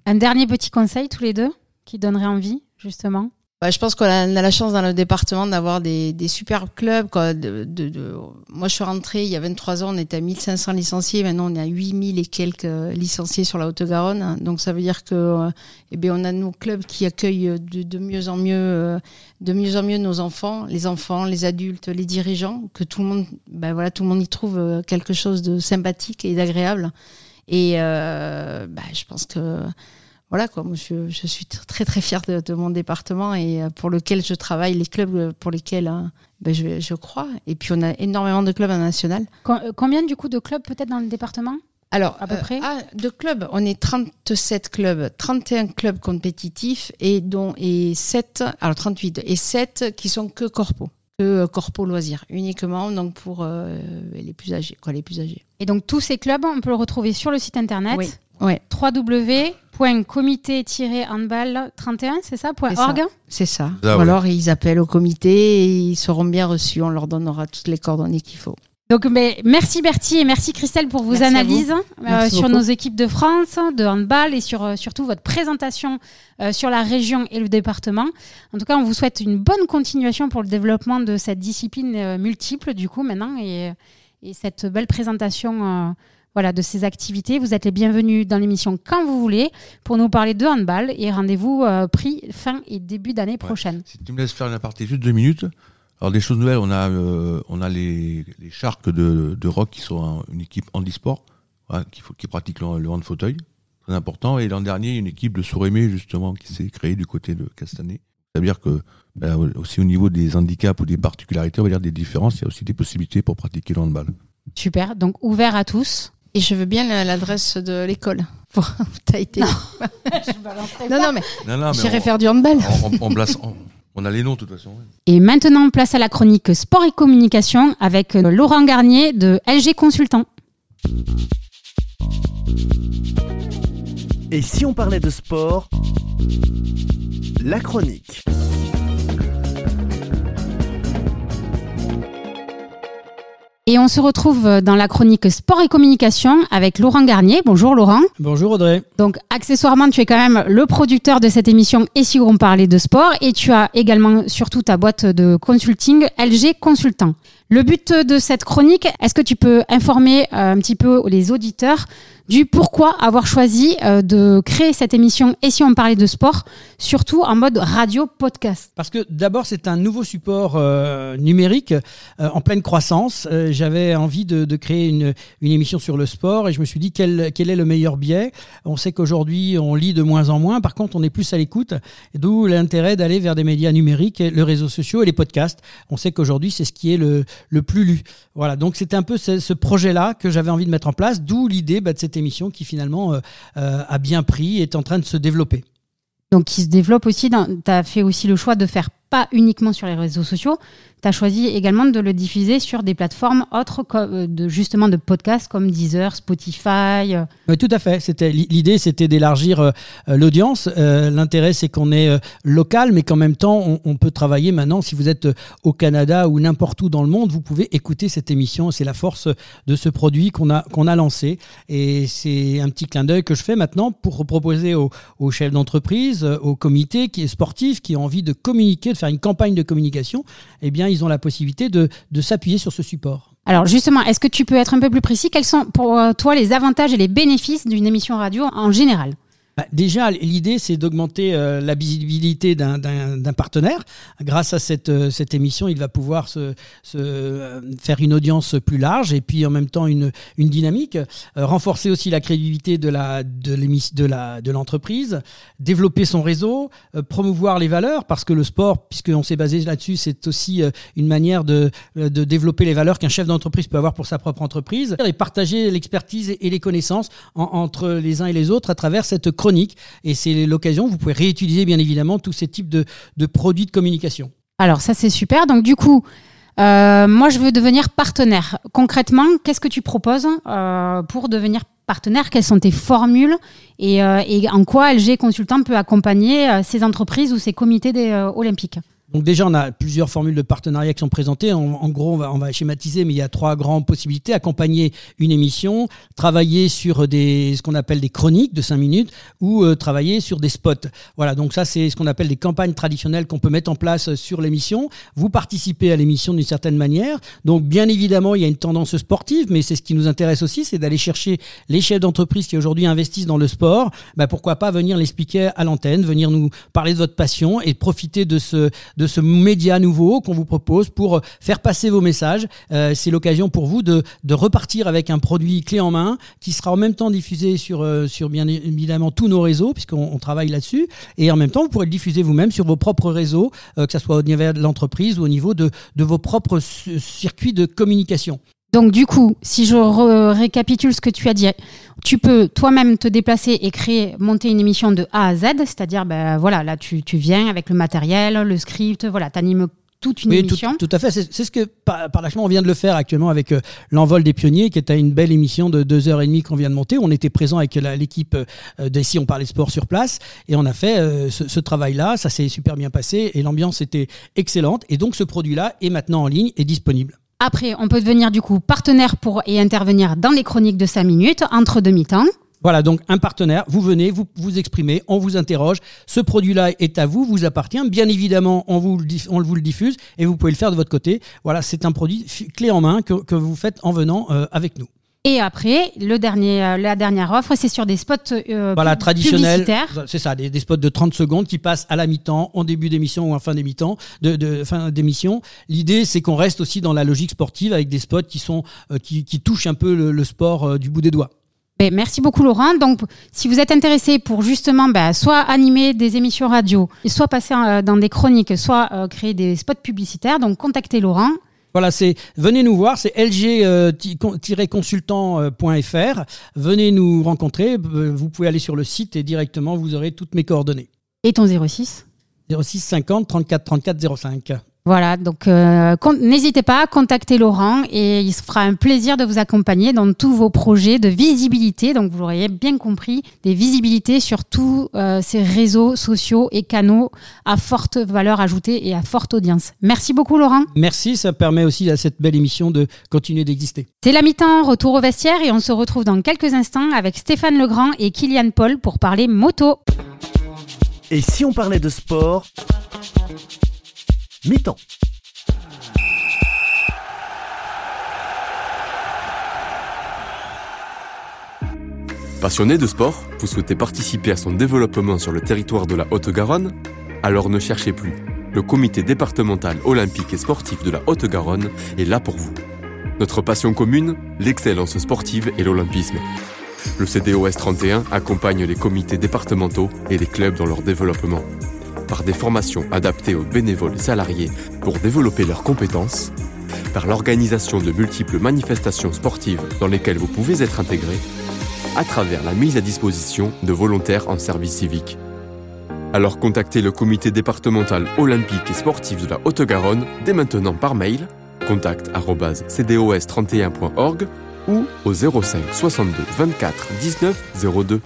Un dernier petit conseil, tous les deux, qui donnerait envie, justement? Je pense qu'on a, la chance dans le département d'avoir des, des super clubs. Moi, je suis rentrée il y a 23 ans, on était à 1500 licenciés. Maintenant, on est à 8000 et quelques euh, licenciés sur la Haute-Garonne. Donc, ça veut dire que, euh, eh bien, on a nos clubs qui accueillent de, de, mieux en mieux, euh, de mieux en mieux nos enfants, les enfants, les adultes, les dirigeants, que tout le monde, ben voilà, tout le monde y trouve quelque chose de sympathique et d'agréable. Et euh, bah, je pense que voilà quoi, moi je, je, suis très très fière de, de, mon département et euh, pour lequel je travaille, les clubs euh, pour lesquels hein, ben je, je, crois. Et puis on a énormément de clubs en national. Euh, combien du coup de clubs peut-être dans le département? Alors, à peu près? ah, de clubs, on est 37 clubs, 31 clubs compétitifs et dont et 7, alors 38 et 7 qui sont que corpo, que corpo loisirs uniquement donc pour euh, les plus âgés quoi, les plus âgés. Et donc tous ces clubs, on peut le retrouver sur le site internet? Oui. Ouais. www.comité-handball31, c'est ça .org C'est ça. Ah Ou alors ils appellent au comité et ils seront bien reçus. On leur donnera toutes les coordonnées qu'il faut. Donc, mais merci Bertie et merci Christelle pour vos analyses euh, sur nos équipes de France, de handball et sur euh, surtout votre présentation euh, sur la région et le département. En tout cas, on vous souhaite une bonne continuation pour le développement de cette discipline multiple du coup maintenant et, et cette belle présentation voilà, de ces activités. Vous êtes les bienvenus dans l'émission quand vous voulez pour nous parler de handball et rendez-vous euh, pris fin et début d'année prochaine. Si tu me laisses faire une aparté juste deux minutes. Alors des choses nouvelles, on a euh, on a les, les Sharks de, de Rock qui sont une équipe handisport qui, qui pratique le, le hand fauteuil, très important. Et l'an dernier, une équipe de Sourémé justement qui s'est créée du côté de Castanet. C'est-à-dire que ben, aussi au niveau des handicaps ou des particularités, on va dire des différences, il y a aussi des possibilités pour pratiquer le handball. Super, donc ouvert à tous. Et je veux bien l'adresse de l'école. T'as été. Non, non, non, mais, non, j'irai faire du handball. On, a les noms de toute façon. Et maintenant, place à la chronique Sport et Communication avec euh, Laurent Garnier de LG Consultant. Et si on parlait de sport La chronique. Et on se retrouve dans la chronique Sport et Communication avec Laurent Garnier. Bonjour Laurent. Bonjour Audrey. Donc accessoirement, tu es quand même le producteur de cette émission Et si on parlait de sport et tu as également surtout ta boîte de consulting LG Consultant. Le but de cette chronique, est-ce que tu peux informer euh, un petit peu les auditeurs du pourquoi avoir choisi euh, de créer cette émission et si on parlait de sport, surtout en mode radio podcast Parce que d'abord c'est un nouveau support euh, numérique euh, en pleine croissance. J'avais envie de, créer une, une, émission sur le sport et je me suis dit quel, quel est le meilleur biais. On sait qu'aujourd'hui on lit de moins en moins, par contre on est plus à l'écoute, d'où l'intérêt d'aller vers des médias numériques, les réseaux sociaux et les podcasts. On sait qu'aujourd'hui c'est ce qui est le, le plus lu. Voilà, donc c'était un peu ce, ce projet-là que j'avais envie de mettre en place, d'où l'idée bah, de cette émission qui finalement euh, euh, a bien pris et est en train de se développer. Donc qui se développe aussi, tu as fait aussi le choix de faire pas uniquement sur les réseaux sociaux, tu as choisi également de le diffuser sur des plateformes autres, euh, de, justement de podcasts comme Deezer, Spotify. Euh. Oui, tout à fait. C'était l'idée, c'était d'élargir euh, l'audience. L'intérêt, c'est qu'on est local, mais qu'en même temps, on, peut travailler maintenant. Si vous êtes au Canada ou n'importe où dans le monde, vous pouvez écouter cette émission. C'est la force de ce produit qu'on a qu'on a lancé. Et c'est un petit clin d'œil que je fais maintenant pour proposer aux, aux chefs d'entreprise, aux comités qui est sportifs, qui ont envie de communiquer, de faire une campagne de communication. Eh bien, ils ont la possibilité de, s'appuyer sur ce support. Alors justement, est-ce que tu peux être un peu plus précis? Quels sont pour euh, toi les avantages et les bénéfices d'une émission radio en général? Bah, déjà, l'idée, c'est d'augmenter euh, la visibilité d'un partenaire. Grâce à cette, euh, cette émission, il va pouvoir se, se euh, faire une audience plus large et puis en même temps une, une dynamique. renforcer aussi la crédibilité de la de la de l'entreprise, développer son réseau, promouvoir les valeurs parce que le sport, puisqu'on s'est basé là-dessus, c'est aussi une manière de, de développer les valeurs qu'un chef d'entreprise peut avoir pour sa propre entreprise et partager l'expertise et les connaissances entre les uns et les autres à travers cette chronique. Et c'est l'occasion, vous pouvez réutiliser bien évidemment tous ces types de, produits de communication. Alors ça c'est super. Donc du coup, euh, moi je veux devenir partenaire. Concrètement, qu'est-ce que tu proposes euh, pour devenir partenaire? Quelles sont tes formules? Et, euh, et en quoi LG Consultant peut accompagner ces entreprises ou ces comités des, olympiques? Donc déjà, on a plusieurs formules de partenariat qui sont présentées. En, gros, on va, schématiser, mais il y a trois grandes possibilités. Accompagner une émission, travailler sur des, ce qu'on appelle des chroniques de 5 minutes ou euh, travailler sur des spots. Voilà, donc ça, c'est ce qu'on appelle des campagnes traditionnelles qu'on peut mettre en place sur l'émission. Vous participez à l'émission d'une certaine manière. Donc bien évidemment, il y a une tendance sportive, mais c'est ce qui nous intéresse aussi, c'est d'aller chercher les chefs d'entreprise qui aujourd'hui investissent dans le sport. Bah, pourquoi pas venir l'expliquer à l'antenne, venir nous parler de votre passion et profiter de ce... De ce média nouveau qu'on vous propose pour faire passer vos messages. Euh, c'est l'occasion pour vous de, repartir avec un produit clé en main qui sera en même temps diffusé sur, euh, bien évidemment tous nos réseaux, puisqu'on travaille là-dessus. Et en même temps, vous pourrez le diffuser vous-même sur vos propres réseaux, euh, que ce soit au niveau de l'entreprise ou au niveau de vos propres circuits de communication. Donc du coup, si je récapitule ce que tu as dit, tu peux toi-même te déplacer et créer, monter une émission de A à Z, c'est-à-dire, ben voilà, là tu, viens avec le matériel, le script, voilà, tu animes toute une émission. Tout, à fait, c'est ce que par, par on vient de le faire actuellement avec euh, l'envol des pionniers, qui est une belle émission de deux heures et demie qu'on vient de monter. On était présent avec l'équipe euh, d'ici, on parlait sport sur place, et on a fait euh, ce, ce travail-là. Ça s'est super bien passé et l'ambiance était excellente. Et donc ce produit-là est maintenant en ligne et disponible. Après, on peut devenir du coup partenaire pour et intervenir dans les chroniques de 5 minutes entre demi-temps. Voilà, donc un partenaire, vous venez, vous vous exprimez, on vous interroge, ce produit-là est à vous, vous appartient, bien évidemment, on vous, on vous le diffuse et vous pouvez le faire de votre côté. Voilà, c'est un produit clé en main que, vous faites en venant euh, avec nous. Et après, le dernier, euh, la dernière offre, c'est sur des spots euh, voilà, traditionnels. C'est ça, des, spots de 30 secondes qui passent à la mi-temps, en début d'émission ou en fin d'émission. De, de, fin d'émission. L'idée, c'est qu'on reste aussi dans la logique sportive avec des spots qui sont euh, qui, qui, touchent un peu le, sport euh, du bout des doigts. Ben, merci beaucoup Laurent. Donc, si vous êtes intéressé pour justement ben, soit animer des émissions radio, soit passer dans des chroniques, soit créer des spots publicitaires, donc contactez Laurent. Voilà, c'est venez nous voir, c'est lg-consultant.fr. Venez nous rencontrer. Vous pouvez aller sur le site et directement vous aurez toutes mes coordonnées. Et ton 06 06 50 34 34 05. Voilà, donc euh, n'hésitez pas à contacter Laurent et il se fera un plaisir de vous accompagner dans tous vos projets de visibilité. Donc vous l'aurez bien compris, des visibilités sur tous euh, ces réseaux sociaux et canaux à forte valeur ajoutée et à forte audience. Merci beaucoup Laurent. Merci, ça permet aussi à cette belle émission de continuer d'exister. C'est la mi-temps, retour au vestiaire et on se retrouve dans quelques instants avec Stéphane Legrand et Kylian Paul pour parler moto. Et si on parlait de sport? Mi-temps. Passionné de sport, vous souhaitez participer à son développement sur le territoire de la Haute-Garonne Alors ne cherchez plus. Le comité départemental olympique et sportif de la Haute-Garonne est là pour vous. Notre passion commune, l'excellence sportive et l'olympisme. Le CDOS 31 accompagne les comités départementaux et les clubs dans leur développement par des formations adaptées aux bénévoles salariés pour développer leurs compétences, par l'organisation de multiples manifestations sportives dans lesquelles vous pouvez être intégré, à travers la mise à disposition de volontaires en service civique. Alors contactez le comité départemental olympique et sportif de la Haute-Garonne dès maintenant par mail contact@cdos31.org ou au 05 62 24 19 02.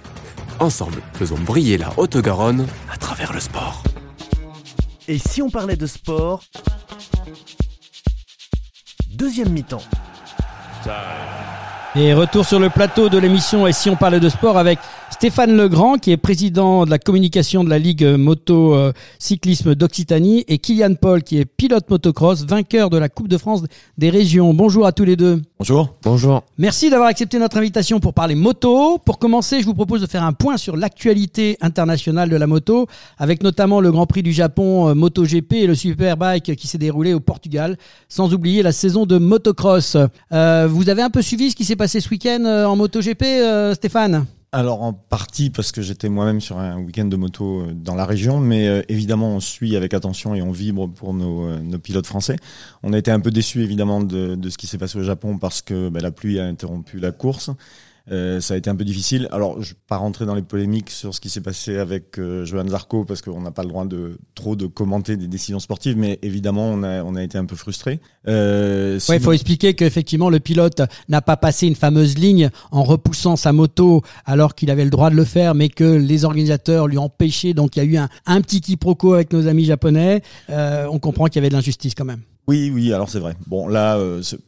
Ensemble, faisons briller la Haute-Garonne à travers le sport. Et si on parlait de sport Deuxième mi-temps. Et retour sur le plateau de l'émission Et si on parlait de sport avec Stéphane Legrand, qui est président de la communication de la Ligue Moto euh, Cyclisme d'Occitanie, et Kylian Paul, qui est pilote motocross, vainqueur de la Coupe de France des régions. Bonjour à tous les deux. Bonjour. Bonjour. Merci d'avoir accepté notre invitation pour parler moto. Pour commencer, je vous propose de faire un point sur l'actualité internationale de la moto, avec notamment le Grand Prix du Japon euh, MotoGP et le Superbike qui s'est déroulé au Portugal, sans oublier la saison de motocross. Euh, vous avez un peu suivi ce qui s'est passé ce week-end en MotoGP, Stéphane? Alors en partie parce que j'étais moi-même sur un week-end de moto euh, dans la région, mais euh, évidemment on suit avec attention et on vibre pour nos, euh, nos pilotes français. On a été un peu déçus évidemment de, de ce qui s'est passé au Japon parce que bah, la pluie a interrompu la course. Euh, ça a été un peu difficile. Alors, je ne vais pas rentrer dans les polémiques sur ce qui s'est passé avec euh, Johan Zarco parce qu'on n'a pas le droit de trop de commenter des décisions sportives, mais évidemment, on a, on a été un peu frustré. Euh, il faut expliquer qu'effectivement, le pilote n'a pas passé une fameuse ligne en repoussant sa moto alors qu'il avait le droit de le faire, mais que les organisateurs lui ont empêché. Donc, il y a eu un, un petit quiproquo avec nos amis japonais. Euh, on comprend qu'il y avait de l'injustice quand même. Oui, oui, alors c'est vrai. Bon, là,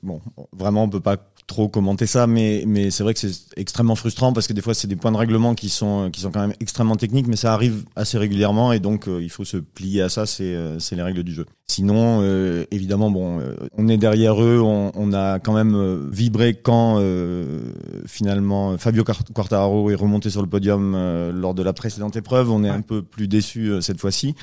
bon, vraiment, on peut pas trop commenter ça, mais, mais c'est vrai que c'est extrêmement frustrant parce que des fois, c'est des points de règlement qui sont, qui sont quand même extrêmement techniques, mais ça arrive assez régulièrement et donc euh, il faut se plier à ça, c'est euh, c'est les règles du jeu. Sinon, euh, évidemment, bon, on est derrière eux, on, on a quand même vibré quand finalement Fabio Quartararo est remonté sur le podium lors de la précédente épreuve. On est un peu plus déçu cette fois-ci.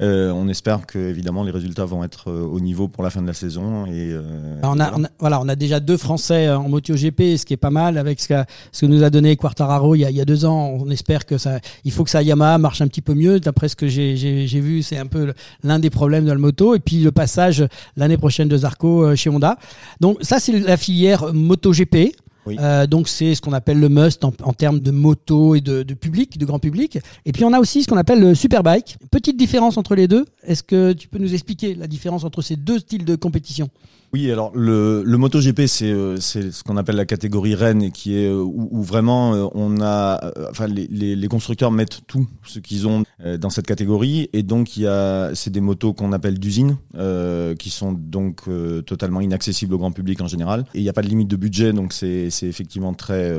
Euh, on espère que évidemment les résultats vont être euh, au niveau pour la fin de la saison. Et euh, on, a, voilà. On a, déjà deux Français en MotoGP, ce qui est pas mal avec ce que, ce que nous a donné Quartararo il y, a, il y a deux ans. On espère que ça, il faut que sa Yamaha marche un petit peu mieux. D'après ce que j'ai vu, c'est un peu l'un des problèmes de la moto. Et puis le passage l'année prochaine de Zarco chez Honda. Donc ça, c'est la filière MotoGP. Euh, donc c'est ce qu'on appelle le must en, termes de moto et de, de, public, de grand public. Et puis on a aussi ce qu'on appelle le superbike. Petite différence entre les deux. Est-ce que tu peux nous expliquer la différence entre ces deux styles de compétition? Oui, alors le, le MotoGP, c'est euh, c'est ce qu'on appelle la catégorie Rennes, qui est euh, où, vraiment euh, on a, enfin les, les, les, constructeurs mettent tout ce qu'ils ont dans cette catégorie, et donc il y a c'est des motos qu'on appelle d'usine, euh, qui sont donc totalement inaccessibles au grand public en général, et il n'y a pas de limite de budget, donc c'est effectivement très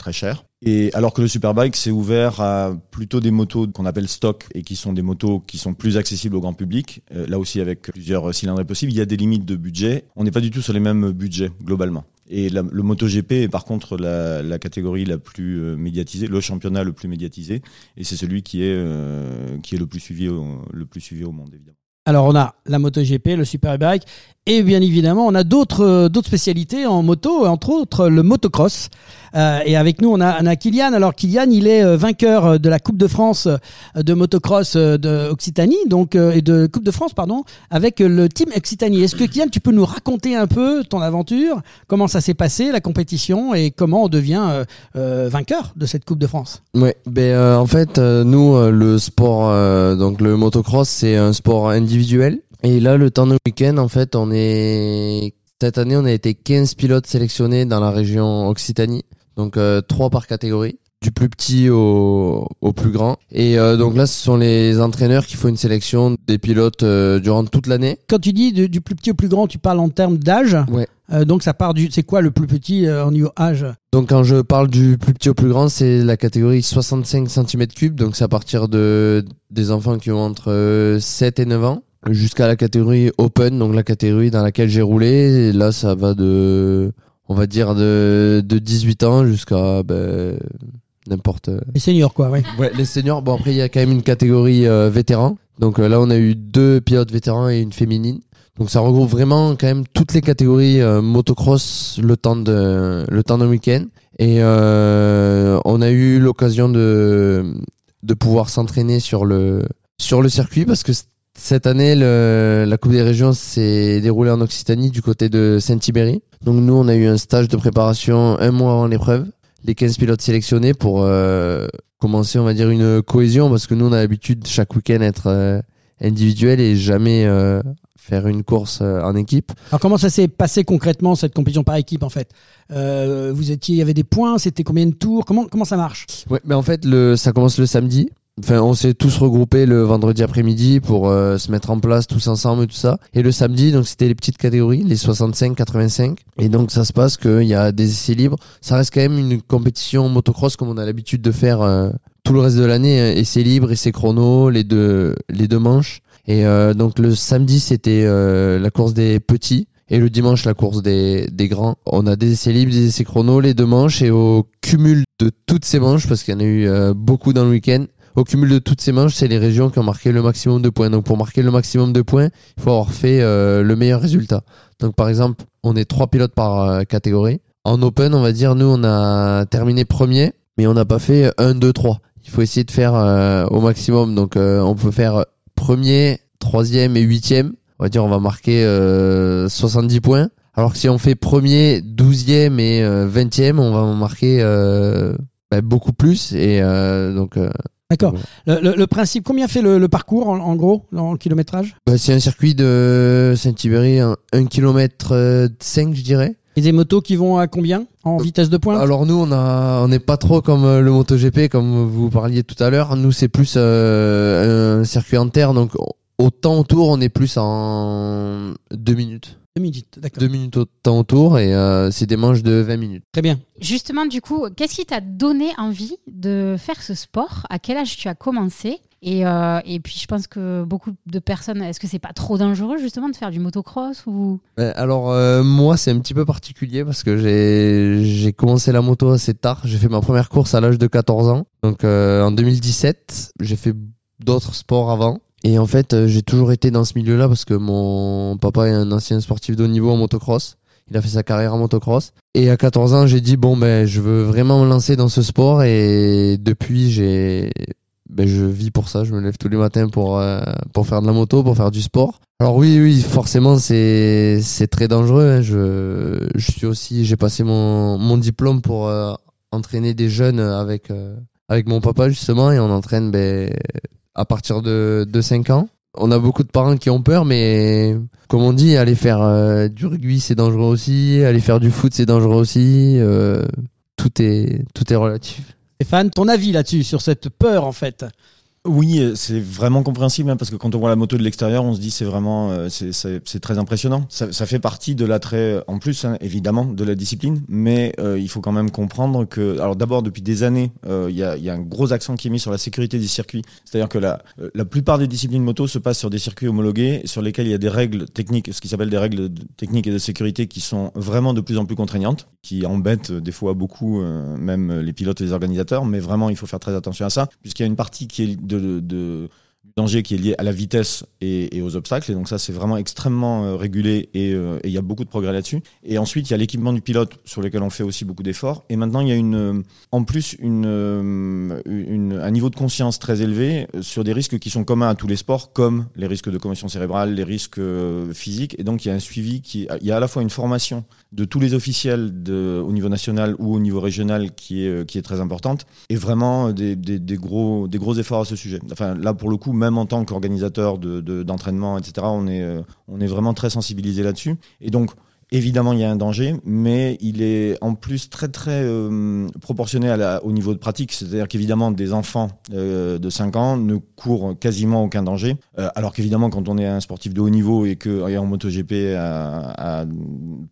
très cher. Et alors que le Superbike, c'est ouvert à plutôt des motos qu'on appelle stock et qui sont des motos qui sont plus accessibles au grand public. Euh, là aussi, avec plusieurs cylindres possibles, il y a des limites de budget. On n'est pas du tout sur les mêmes budgets globalement. Et le MotoGP est par contre la, catégorie la plus euh, médiatisée, le championnat le plus médiatisé, et c'est celui qui est euh, qui est le plus suivi le plus suivi au monde évidemment. Alors on a la MotoGP, le Superbike, et bien évidemment on a d'autres d'autres spécialités en moto, entre autres le motocross. Euh, et avec nous, on a, on a Kylian. Alors Kylian, il est euh, vainqueur euh, de la Coupe de France de motocross de Occitanie, donc et de Coupe de France, pardon, avec le team Occitanie. Est-ce que Kylian, tu peux nous raconter un peu ton aventure, comment ça s'est passé, la compétition, et comment on devient vainqueur de cette Coupe de France? Ouais, ben en fait, nous, le sport, donc le motocross, c'est un sport individuel. Et là, le temps de week-end, en fait, on est cette année, on a été 15 pilotes sélectionnés dans la région Occitanie. Donc euh, trois par catégorie du plus petit au, au plus grand. Et euh, donc là, ce sont les entraîneurs qui font une sélection des pilotes euh, durant toute l'année. Quand tu dis du, plus petit au plus grand, tu parles en termes d'âge? Ouais. donc ça part du. C'est quoi le plus petit en niveau âge? Donc quand je parle du plus petit au plus grand, c'est la catégorie 65 cm3. Donc c'est à partir de des enfants qui ont entre 7 et 9 ans jusqu'à la catégorie open, donc la catégorie dans laquelle j'ai roulé. Et là, ça va de on va dire de, de 18 ans jusqu'à ben, n'importe. Les seniors, quoi, ouais. Ouais, les seniors. Bon, après, il y a quand même une catégorie euh, vétéran. Donc euh, là, on a eu deux pilotes vétérans et une féminine. Donc ça regroupe vraiment quand même toutes les catégories euh, motocross le temps de le temps d'un week-end. Et on a eu l'occasion de de pouvoir s'entraîner sur le sur le circuit parce que cette année, le, la Coupe des Régions s'est déroulée en Occitanie du côté de Saint-Tibéry. Donc nous, on a eu un stage de préparation un mois avant l'épreuve. Les 15 pilotes sélectionnés pour euh, commencer, on va dire, une cohésion parce que nous, on a l'habitude chaque week-end être euh, individuel et jamais euh, faire une course euh, en équipe. Alors comment ça s'est passé concrètement cette compétition par équipe en fait? Euh, Vous étiez, il y avait des points, c'était combien de tours? Comment comment ça marche? Ouais, mais en fait, le, ça commence le samedi. Enfin, on s'est tous regroupés le vendredi après-midi pour euh, se mettre en place tous ensemble et tout ça. Et le samedi, donc c'était les petites catégories, les 65-85. Et donc ça se passe qu'il y a des essais libres. Ça reste quand même une compétition motocross comme on a l'habitude de faire euh, tout le reste de l'année. hein. Essais libres, essais chrono, les deux, les deux manches. Et euh, donc le samedi, c'était euh, la course des petits. Et le dimanche, la course des, des grands. On a des essais libres, des essais chrono, les deux manches. Et au cumul de toutes ces manches, parce qu'il y en a eu euh, beaucoup dans le week-end, au cumul de toutes ces manches, c'est les régions qui ont marqué le maximum de points. Donc pour marquer le maximum de points, il faut avoir fait euh, le meilleur résultat. Donc par exemple, on est trois pilotes par euh, catégorie. En open, on va dire, nous, on a terminé premier, mais on n'a pas fait 1, 2, 3. Il faut essayer de faire euh, au maximum. Donc on peut faire premier, troisième et huitième. On va dire, on va marquer euh, 70 points. Alors que si on fait premier, douzième et vingtième, on va en marquer bah, beaucoup plus. Et donc, D'accord. Le, le- le principe, combien fait le, le parcours en, en gros, le kilométrage? Bah, c'est un circuit de Saint-Tibéry, 1 km 5, je dirais. Et des motos qui vont à combien? En vitesse de pointe? Alors nous, on a, on n'est pas trop comme euh, le MotoGP, comme vous parliez tout à l'heure. Nous, c'est plus euh, un circuit en terre, donc au temps au tour, on est plus en deux minutes. Deux minutes, d'accord. Deux minutes au temps au tour et euh, c'est des manches de 20 minutes. Très bien. Justement, du coup, qu'est-ce qui t'a donné envie de faire ce sport? À quel âge tu as commencé? Et, euh, et puis, je pense que beaucoup de personnes, est-ce que c'est pas trop dangereux justement de faire du motocross ou? Euh, Alors euh, moi c'est un petit peu particulier parce que j'ai j'ai commencé la moto assez tard. J'ai fait ma première course à l'âge de 14 ans. Donc euh, en 2017, j'ai fait d'autres sports avant. Et en fait, euh, j'ai toujours été dans ce milieu-là parce que mon papa est un ancien sportif de haut niveau en motocross. Il a fait sa carrière en motocross. Et à 14 ans, j'ai dit bon ben je veux vraiment me lancer dans ce sport et depuis j'ai ben, je vis pour ça, je me lève tous les matins pour euh, pour faire de la moto, pour faire du sport. Alors oui, oui, forcément, c'est c'est très dangereux. hein. Je je suis aussi, j'ai passé mon mon diplôme pour euh, entraîner des jeunes avec avec mon papa justement et on entraîne ben à partir de de 5 ans. On a beaucoup de parents qui ont peur, mais comme on dit, aller faire euh, du rugby c'est dangereux aussi, aller faire du foot c'est dangereux aussi. euh, tout est tout est relatif. Stéphane, ton avis là-dessus, sur cette peur en fait? Oui, euh, c'est vraiment compréhensible hein, parce que quand on voit la moto de l'extérieur, on se dit c'est vraiment euh, c'est- très impressionnant. Ça, fait partie de l'attrait en plus hein, évidemment de la discipline, mais euh, il faut quand même comprendre que alors d'abord depuis des années, il y, a, y a un gros accent qui est mis sur la sécurité des circuits. C'est-à-dire que la la plupart des disciplines moto se passent sur des circuits homologués sur lesquels il y a des règles techniques, ce qui s'appelle des règles techniques et de sécurité qui sont vraiment de plus en plus contraignantes, qui embêtent des fois beaucoup même les pilotes et les organisateurs, mais vraiment il faut faire très attention à ça puisqu'il y a une partie qui est de, de, danger qui est lié à la vitesse et, aux obstacles. Et donc ça, c'est vraiment extrêmement euh, régulé et euh, et il y a beaucoup de progrès là-dessus. Et ensuite, il y a l'équipement du pilote sur lequel on fait aussi beaucoup d'efforts. Et maintenant, il y a une, euh, en plus une, un niveau de conscience très élevé sur des risques qui sont communs à tous les sports, comme les risques de commotion cérébrale, les risques physiques. Et donc, il y a un suivi qui, il y a à la fois une formation de tous les officiels de, au niveau national ou au niveau régional qui est, euh, qui est très importante et vraiment des, des, des gros, des gros efforts à ce sujet. Enfin, là, pour le coup, même en tant qu'organisateur de, de- d'entraînement, etc., on est, euh, on est vraiment très sensibilisé là-dessus. Et donc, Évidemment, il y a un danger, mais il est en plus très très euh, proportionné au niveau de pratique. C'est-à-dire qu'évidemment, des enfants euh, de 5 ans ne courent quasiment aucun danger, Euh, alors qu'évidemment, quand on est un sportif de haut niveau et que et en MotoGP à, à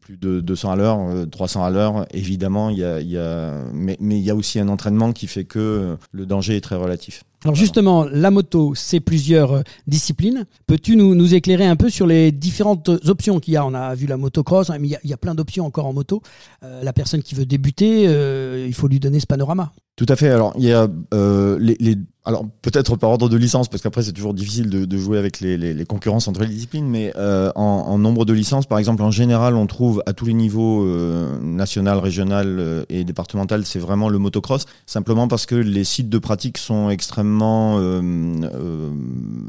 plus de 200 à l'heure, euh, 300 à l'heure, évidemment, il y a, aussi un entraînement qui fait que le danger est très relatif. Alors justement, la moto, c'est plusieurs euh, disciplines. Peux-tu nous, nous éclairer un peu sur les différentes options qu'il y a? On a vu la motocross, hein, mais il y a, il y a plein d'options encore en moto. Euh, la personne qui veut débuter, euh, il faut lui donner ce panorama. Tout à fait. Alors, il y a euh, les, alors peut-être par ordre de licence, parce qu'après c'est toujours difficile de, jouer avec les, les, concurrences entre les disciplines, mais euh, en, nombre de licences, par exemple, en général, on trouve à tous les niveaux euh, national, régional et départemental, c'est vraiment le motocross, simplement parce que les sites de pratique sont extrêmement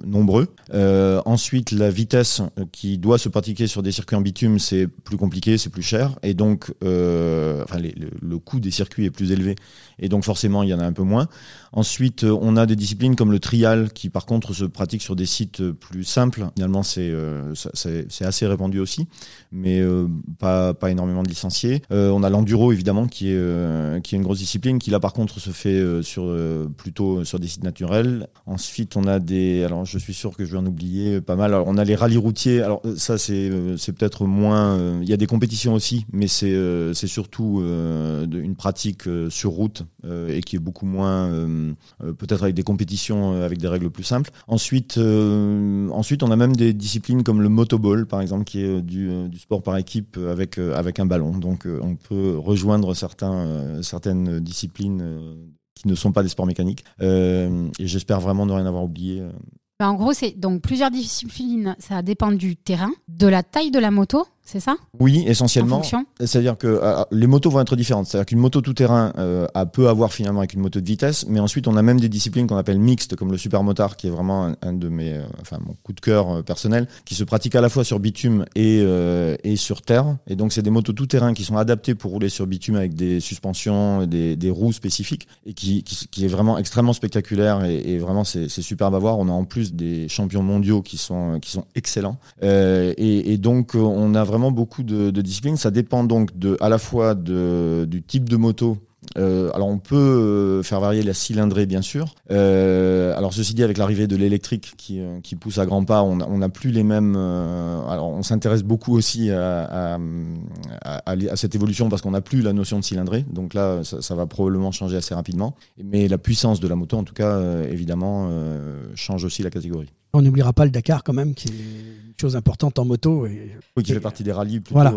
nombreux. Ensuite, la vitesse qui doit se pratiquer sur des circuits en bitume, c'est plus compliqué, c'est plus cher, et donc, enfin, le, le coût des circuits est plus élevé. Et donc forcément il y en a un peu moins. Ensuite, euh, on a des disciplines comme le trial qui, par contre, se pratique sur des sites euh, plus simples. Finalement, c'est euh, c'est assez répandu aussi, mais pas, énormément de licenciés. on a l'enduro, évidemment, qui est, une grosse discipline, qui là, par contre, se fait sur, plutôt sur des sites naturels. Ensuite, on a des... Alors, je suis sûr que je vais en oublier pas mal. On a les rallyes routiers. Alors, ça, c'est peut-être moins... Il y a des compétitions aussi, mais c'est surtout une pratique sur route et qui est beaucoup moins euh, peut-être avec des compétitions euh, avec des règles plus simples. Ensuite, euh, ensuite, on a même des disciplines comme le motoball, par exemple, qui est du, du sport par équipe avec, avec un ballon. Donc, on peut rejoindre certains, certaines disciplines qui ne sont pas des sports mécaniques. et j'espère vraiment ne rien avoir oublié. Bah, en gros, c'est donc plusieurs disciplines. Ça dépend du terrain, de la taille de la moto c'est ça? Oui, essentiellement. C'est-à-dire que euh, les motos vont être différentes. C'est-à-dire qu'une moto tout-terrain euh, a peu à voir finalement avec une moto de vitesse, mais ensuite on a même des disciplines qu'on appelle mixtes, comme le supermotard, qui est vraiment un, de mes, euh, enfin mon coup de cœur euh, personnel, qui se pratique à la fois sur bitume et, et sur terre. Et donc c'est des motos tout-terrain qui sont adaptées pour rouler sur bitume avec des suspensions, des, des roues spécifiques, et qui, qui, est vraiment extrêmement spectaculaire et, et vraiment c'est superbe à voir. On a en plus des champions mondiaux qui sont qui sont excellents. et, et donc on a vraiment beaucoup de, disciplines. Ça dépend donc de, à la fois de, du type de moto euh, alors on peut euh, faire varier la cylindrée bien sûr. Euh, alors ceci dit avec l'arrivée de l'électrique qui, qui, pousse à grands pas, on n'a plus les mêmes. alors on s'intéresse beaucoup aussi à, à, cette évolution parce qu'on n'a plus la notion de cylindrée. Donc là ça, ça, va probablement changer assez rapidement. Mais la puissance de la moto en tout cas évidemment change aussi la catégorie. On n'oubliera pas le Dakar quand même, qui est une chose importante en moto. Et, oui, qui fait partie des rallyes. Plutôt, voilà.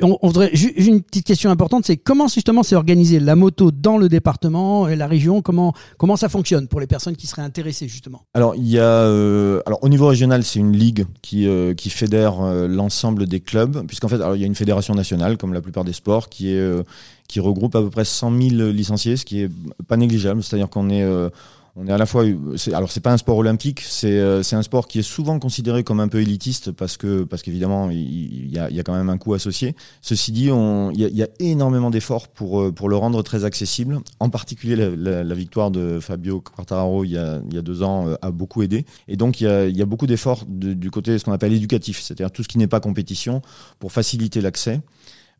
on, voudrait une petite question importante, c'est comment justement c'est organisé la moto dans le département et la région? Comment comment ça fonctionne pour les personnes qui seraient intéressées justement? Alors il y a, euh, alors au niveau régional, c'est une ligue qui euh, qui fédère euh, l'ensemble des clubs, puisqu'en fait, alors il y a une fédération nationale comme la plupart des sports qui est qui regroupe à peu près 100 000 licenciés, ce qui est pas négligeable. C'est-à-dire qu'on est on est à la fois, alors c'est pas un sport olympique, euh, c'est un sport qui est souvent considéré comme un peu élitiste parce que parce qu'évidemment il, y a, y a quand même un coût associé. Ceci dit, il, y a, énormément d'efforts pour euh, pour le rendre très accessible. En particulier la, victoire de Fabio Quartararo il y a, y a deux ans euh, a beaucoup aidé. Et donc il y a, y a beaucoup d'efforts du côté de ce qu'on appelle éducatif, c'est-à-dire tout ce qui n'est pas compétition pour faciliter l'accès.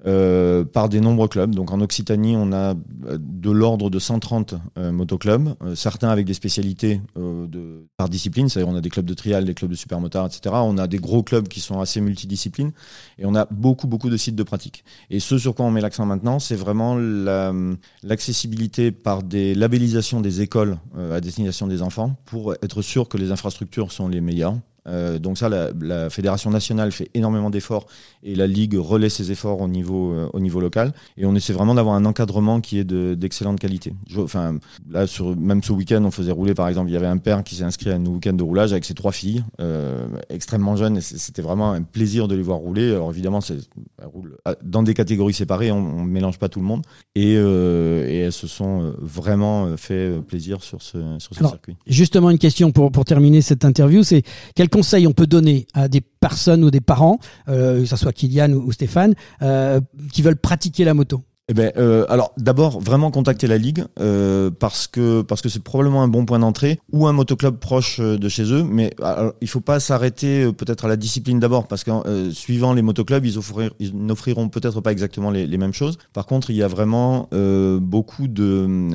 Euh, par des nombreux clubs. Donc en Occitanie, on a euh, de l'ordre de 130 euh, motoclubs, certains avec des spécialités par discipline, c'est-à-dire on a des clubs de trial, des clubs de supermotard, etc. On a des gros clubs qui sont assez multidisciplines et on a beaucoup, beaucoup de sites de pratique. Et ce sur quoi on met l'accent maintenant, c'est vraiment l'accessibilité par des labellisations des écoles à destination des enfants pour être sûr que les infrastructures sont les meilleures euh, donc ça, la, la, fédération nationale fait énormément d'efforts et la ligue relaie ses efforts au niveau euh, au niveau local. Et on essaie vraiment d'avoir un encadrement qui est d'excellente qualité. Je, enfin, là, sur, même ce week-end, on faisait rouler par exemple. Il y avait un père qui s'est inscrit à un week-end de roulage avec ses trois filles, euh, extrêmement jeunes. Et c'était vraiment un plaisir de les voir rouler. Alors évidemment, dans des catégories séparées, on, ne mélange pas tout le monde. Et, et elles se sont vraiment fait plaisir sur ce sur ce circuit. Justement, une question pour pour terminer cette interview, c'est quel conseils on peut donner à des personnes ou des parents, euh, que ce soit Kylian ou, Stéphane, euh, qui veulent pratiquer la moto eh ben, euh, alors d'abord vraiment contacter la ligue euh, parce que parce que c'est probablement un bon point d'entrée ou un motoclub proche euh, de chez eux. Mais alors, il faut pas s'arrêter peut-être à la discipline d'abord parce que suivant les motoclubs, ils, ils n'offriront peut-être pas exactement les, mêmes choses. Par contre, il y a vraiment beaucoup de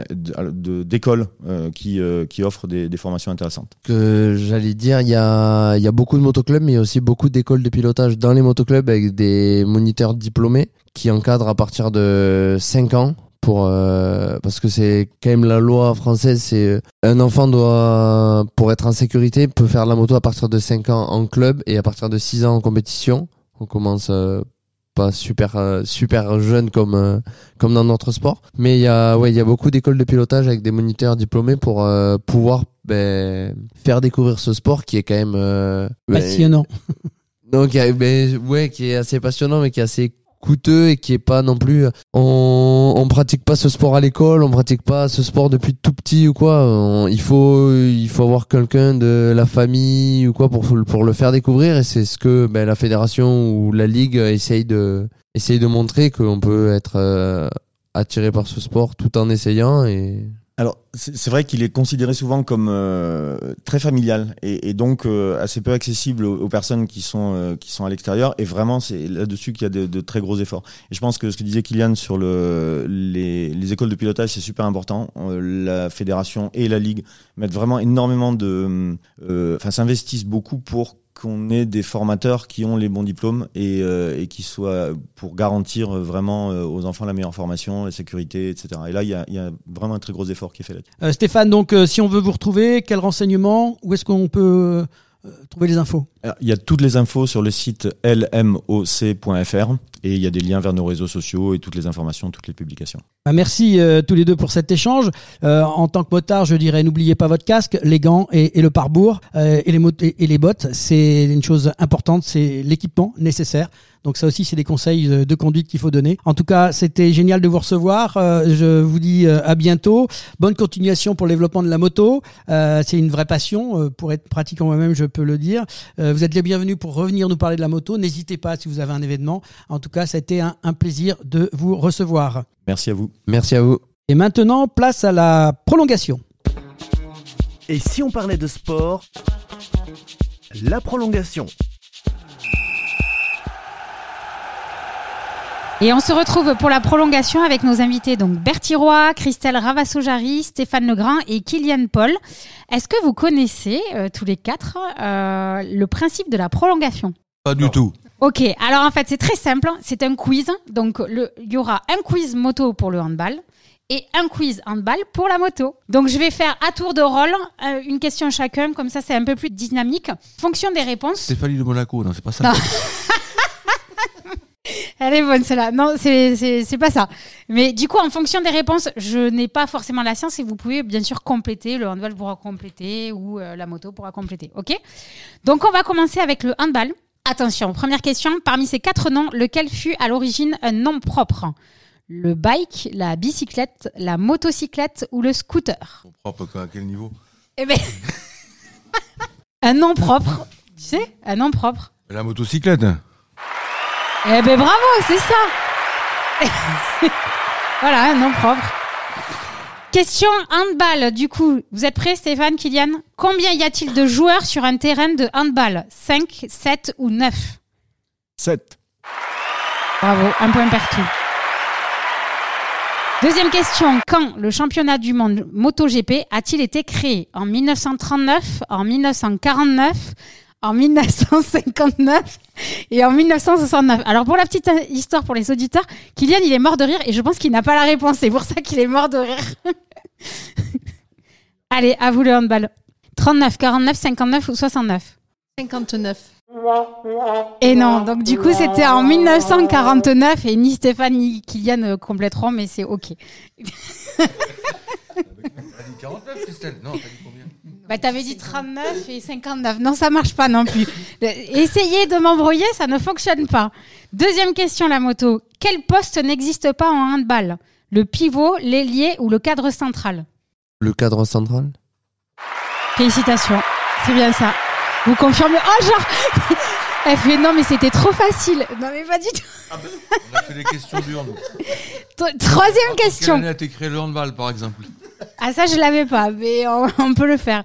d'écoles qui qui offrent des, des, formations intéressantes. Que j'allais dire, il y a il y a beaucoup de motoclubs, mais il y a aussi beaucoup d'écoles de pilotage dans les motoclubs avec des moniteurs diplômés qui encadre à partir de 5 ans pour euh, parce que c'est quand même la loi française c'est euh, un enfant doit pour être en sécurité peut faire la moto à partir de 5 ans en club et à partir de 6 ans en compétition. On commence euh, pas super super jeune comme comme dans notre sport. Mais il y a ouais il y a beaucoup d'écoles de pilotage avec des moniteurs diplômés pour pouvoir ben, faire découvrir ce sport qui est quand même ben, passionnant. donc ben, ouais qui est assez passionnant mais qui est assez coûteux et qui est pas non plus on on pratique pas ce sport à l'école on pratique pas ce sport depuis tout petit ou quoi. Il faut il faut avoir quelqu'un de la famille ou quoi pour pour le faire découvrir et c'est ce que ben, la fédération ou la ligue essaye de essaye de montrer qu'on peut être euh, attiré par ce sport tout en essayant et alors, c'est vrai qu'il est considéré souvent comme euh, très familial et, et donc euh, assez peu accessible aux, aux personnes qui sont euh, qui sont à l'extérieur. Et vraiment, c'est là-dessus qu'il y a de, de, très gros efforts. Et je pense que ce que disait Kylian sur le, les, les écoles de pilotage, c'est super important. la fédération et la ligue mettent vraiment énormément de, enfin, s'investissent beaucoup pour qu'on ait des formateurs qui ont les bons diplômes et, euh, qui soient pour garantir vraiment euh, aux enfants la meilleure formation, la sécurité, etc. Et là, il y a, vraiment un très gros effort qui est fait là-dessus. Euh, Stéphane, donc si on veut vous retrouver, quels renseignements Où est-ce qu'on peut trouver les infos Il y a toutes les infos sur le site lmoc.fr et il y a des liens vers nos réseaux sociaux et toutes les informations, toutes les publications. Bah, merci euh, tous les deux pour cet échange. Euh, en tant que motard, je dirais n'oubliez pas votre casque, les gants et, et le pare-bourg euh, et, les et, et les bottes. C'est une chose importante, c'est l'équipement nécessaire. Donc ça aussi, c'est des conseils de conduite qu'il faut donner. En tout cas, c'était génial de vous recevoir. Euh, je vous dis euh, à bientôt. Bonne continuation pour le développement de la moto. Euh, c'est une vraie passion. Pour être pratiquant moi-même, je peux le dire. Vous êtes les bienvenus pour revenir nous parler de la moto. N'hésitez pas si vous avez un événement. En tout cas, ça a été un, un plaisir de vous recevoir. Merci à vous. Merci à vous. Et maintenant, place à la prolongation. Et si on parlait de sport, la prolongation. Et on se retrouve pour la prolongation avec nos invités, donc Bertie Roy, Christelle Ravassojari, Stéphane Legrand et Kylian Paul. Est-ce que vous connaissez, euh, tous les quatre, euh, le principe de la prolongation? Pas du tout. Ok, alors en fait c'est très simple, c'est un quiz. Donc il y aura un quiz moto pour le handball et un quiz handball pour la moto. Donc je vais faire à tour de rôle euh, une question chacun, comme ça c'est un peu plus dynamique. Fonction des réponses. Stéphanie de Monaco, non, c'est pas ça. Elle est bonne celle-là. Non, c'est pas ça. Mais du coup, en fonction des réponses, je n'ai pas forcément la science et vous pouvez bien sûr compléter. Le handball pourra compléter ou euh, la moto pourra compléter. Ok? Donc on va commencer avec le handball. Attention, première question. Parmi ces quatre noms, lequel fut à l'origine un nom propre? Le bike, la bicyclette, la motocyclette ou le scooter? Propre à quel niveau? Eh ben, un nom propre. Tu sais, un nom propre. La motocyclette. Eh ben bravo, c'est ça. voilà, un nom propre. Question handball, du coup. Vous êtes prêts, Stéphane, Kylian? Combien y a-t-il de joueurs sur un terrain de handball? 5, 7 ou 9 7. Bravo, un point partout. Deuxième question. Quand le championnat du monde MotoGP a-t-il été créé? En 1939, en 1949, en 1959 et en 1969. Alors pour la petite histoire pour les auditeurs, Kylian il est mort de rire et je pense qu'il n'a pas la réponse. C'est pour ça qu'il est mort de rire. Allez, à vous le handball. 39, 49, 59 ou 69 59. Et non, donc du coup c'était en 1949 et ni Stéphane ni Kylian euh, compléteront, mais c'est ok. T'as dit 49, Christelle? Non, t'as dit combien? Bah t'avais dit 39 et 59. Non, ça marche pas non plus. Euh, Essayez de m'embrouiller, ça ne fonctionne pas. Deuxième question, la moto. Quel poste n'existe pas en handball? Le pivot, l'ailier ou le cadre central? Le cadre central Félicitations, c'est bien ça. Vous confirmez? Oh genre Elle fait non mais c'était trop facile. Non mais pas du tout. On a fait les questions dures, nous. Troisième Quelle question. année a été créé le handball, par exemple? Ah ça je l'avais pas, mais on, on peut le faire.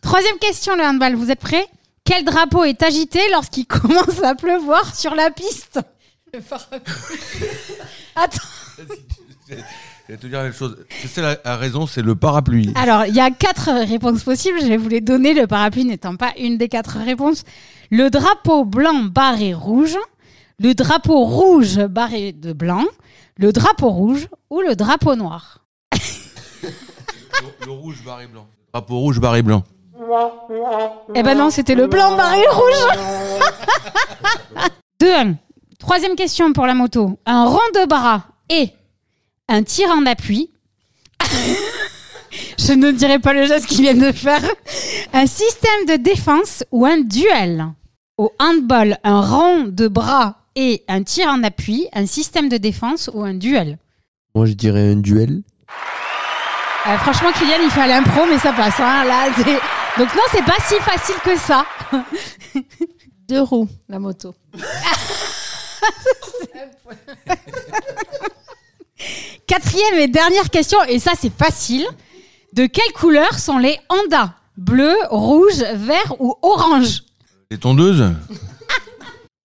Troisième question le handball, vous êtes prêts? Quel drapeau est agité lorsqu'il commence à pleuvoir sur la piste? Attends. Je vais te dire la même chose. Christelle a- a raison, c'est le parapluie. Alors, il y a quatre réponses possibles. Je vais vous les donner, le parapluie n'étant pas une des quatre réponses. Le drapeau blanc barré rouge, le drapeau rouge barré de blanc, le drapeau rouge ou le drapeau noir? Le, le rouge barré blanc. Drapeau rouge barré blanc. Eh ben non, c'était le blanc barré rouge. 2-1. Troisième question pour la moto. Un rond de bras et un tirant d'appui. Je ne dirai pas le geste qu'ils viennent de faire. Un système de défense ou un duel. Au handball, un rond de bras et un tirant d'appui, un système de défense ou un duel. Moi, je dirais un duel. Euh, franchement, Kylian, il fait à l'impro, mais ça passe. hein, là, Donc non, c'est pas si facile que ça. Deux roues, la moto. quatrième et dernière question, et ça c'est facile. De quelle couleur sont les Honda? Bleu, rouge, vert ou orange? Les tondeuses?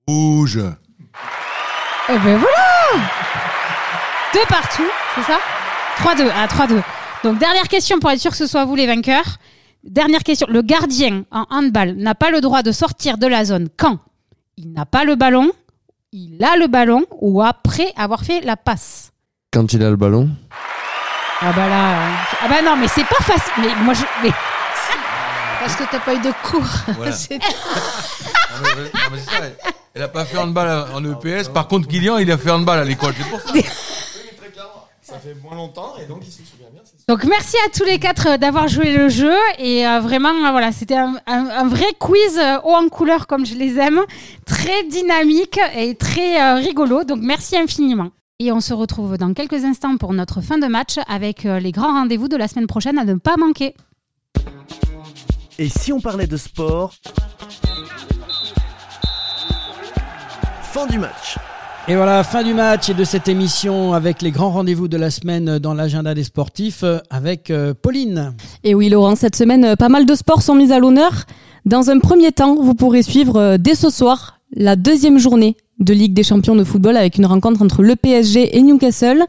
Rouge. Eh ben voilà Deux partout, c'est ça? 3-2, ah 3-2. Donc dernière question pour être sûr que ce soit vous les vainqueurs. Dernière question. Le gardien en handball n'a pas le droit de sortir de la zone quand? Il n'a pas le ballon, il a le ballon ou après avoir fait la passe? Quand il a le ballon Ah bah là. euh, Ah bah non, mais c'est pas facile. Mais moi je. mais- Parce que t'as pas eu de cours. Voilà. C'est- mais- mais c'est ça, elle- Elle a pas fait handball en EPS. Par contre, Kylian, il a fait handball à l'école. C'est pour ça. Ça fait moins longtemps et donc il se souvient bien. Donc merci à tous les quatre euh, d'avoir joué le jeu et euh, vraiment euh, voilà c'était un, vrai quiz haut en couleur comme je les aime, très dynamique et très rigolo. Donc merci infiniment. Et on se retrouve dans quelques instants pour notre fin de match avec les grands rendez-vous de la semaine prochaine à ne pas manquer. Et si on parlait de sport? Fin du match. Et voilà, fin du match et de cette émission avec les grands rendez-vous de la semaine dans l'agenda des sportifs euh, avec euh, Pauline. Et oui, Laurent, cette semaine, euh, pas mal de sports sont mis à l'honneur. Dans un premier temps, vous pourrez suivre dès ce soir la deuxième journée de Ligue des champions de football avec une rencontre entre le PSG et Newcastle.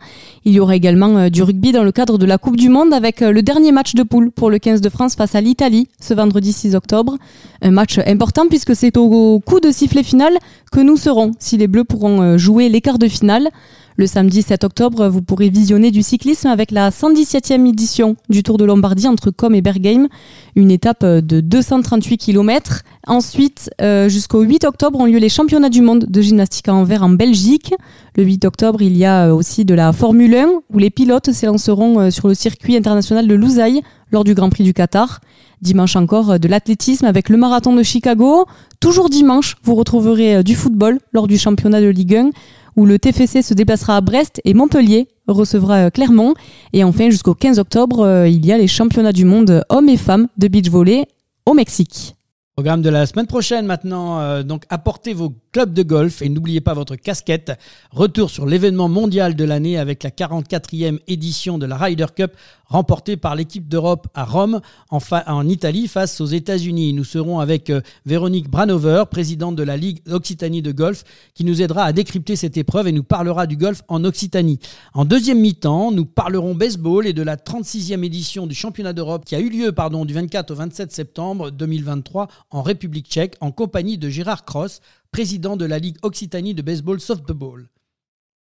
Il y aura également euh, du rugby dans le cadre de la Coupe du Monde avec euh, le dernier match de poule pour le 15 de France face à l'Italie ce vendredi 6 octobre. Un match important puisque c'est au coup de sifflet final que nous serons si les Bleus pourront euh, jouer les quarts de finale. Le samedi 7 octobre, vous pourrez visionner du cyclisme avec la 117e édition du Tour de Lombardie entre Com et Bergheim, une étape euh, de 238 km. Ensuite, euh, jusqu'au 8 octobre ont lieu les championnats du monde de gymnastique à envers en Belgique. Le 8 octobre, il y a euh, aussi de la Formule 1 où les pilotes s'élanceront sur le circuit international de Lousaï lors du Grand Prix du Qatar. Dimanche encore, de l'athlétisme avec le marathon de Chicago. Toujours dimanche, vous retrouverez du football lors du championnat de Ligue 1 où le TFC se déplacera à Brest et Montpellier recevra euh, Clermont. Et enfin, jusqu'au 15 octobre, euh, il y a les championnats du monde hommes et femmes de beach volley au Mexique. Programme de la semaine prochaine maintenant. euh, donc apportez vos clubs de golf et n'oubliez pas votre casquette. Retour sur l'événement mondial de l'année avec la 44e édition de la Ryder Cup remportée par l'équipe d'Europe à Rome en, Italie face aux États-Unis. Nous serons avec euh, Véronique Branover, présidente de la Ligue Occitanie de golf, qui nous aidera à décrypter cette épreuve et nous parlera du golf en Occitanie. En deuxième mi-temps, nous parlerons baseball et de la 36e édition du championnat d'Europe qui a eu lieu du 24 au 27 septembre 2023 en République tchèque en compagnie de Gérard Cross, président de la Ligue Occitanie de baseball softball.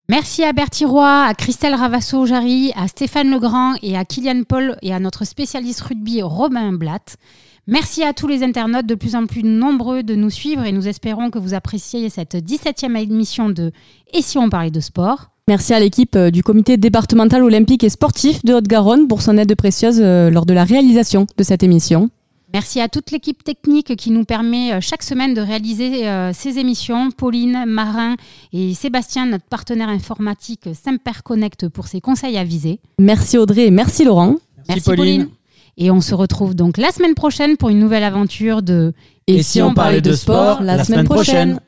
Merci à Bertie Roy, à Christelle Ravasso-Jarry, à Stéphane Legrand et à Kylian Paul et à notre spécialiste rugby Robin Blatt. Merci à tous les internautes de plus en plus nombreux de nous suivre et nous espérons que vous appréciez cette 17e émission de Et si on parlait de sport? Merci à l'équipe euh, du comité départemental olympique et sportif de Haute-Garonne pour son aide précieuse euh, lors de la réalisation de cette émission. Merci à toute l'équipe technique qui nous permet euh, chaque semaine de réaliser euh, ces émissions. Pauline, Marin et Sébastien, notre partenaire informatique Semper Connect pour ses conseils avisés. Merci Audrey et merci Laurent. Merci, Pauline. Et on se retrouve donc la semaine prochaine pour une nouvelle aventure de Et si on parlait de sport la semaine prochaine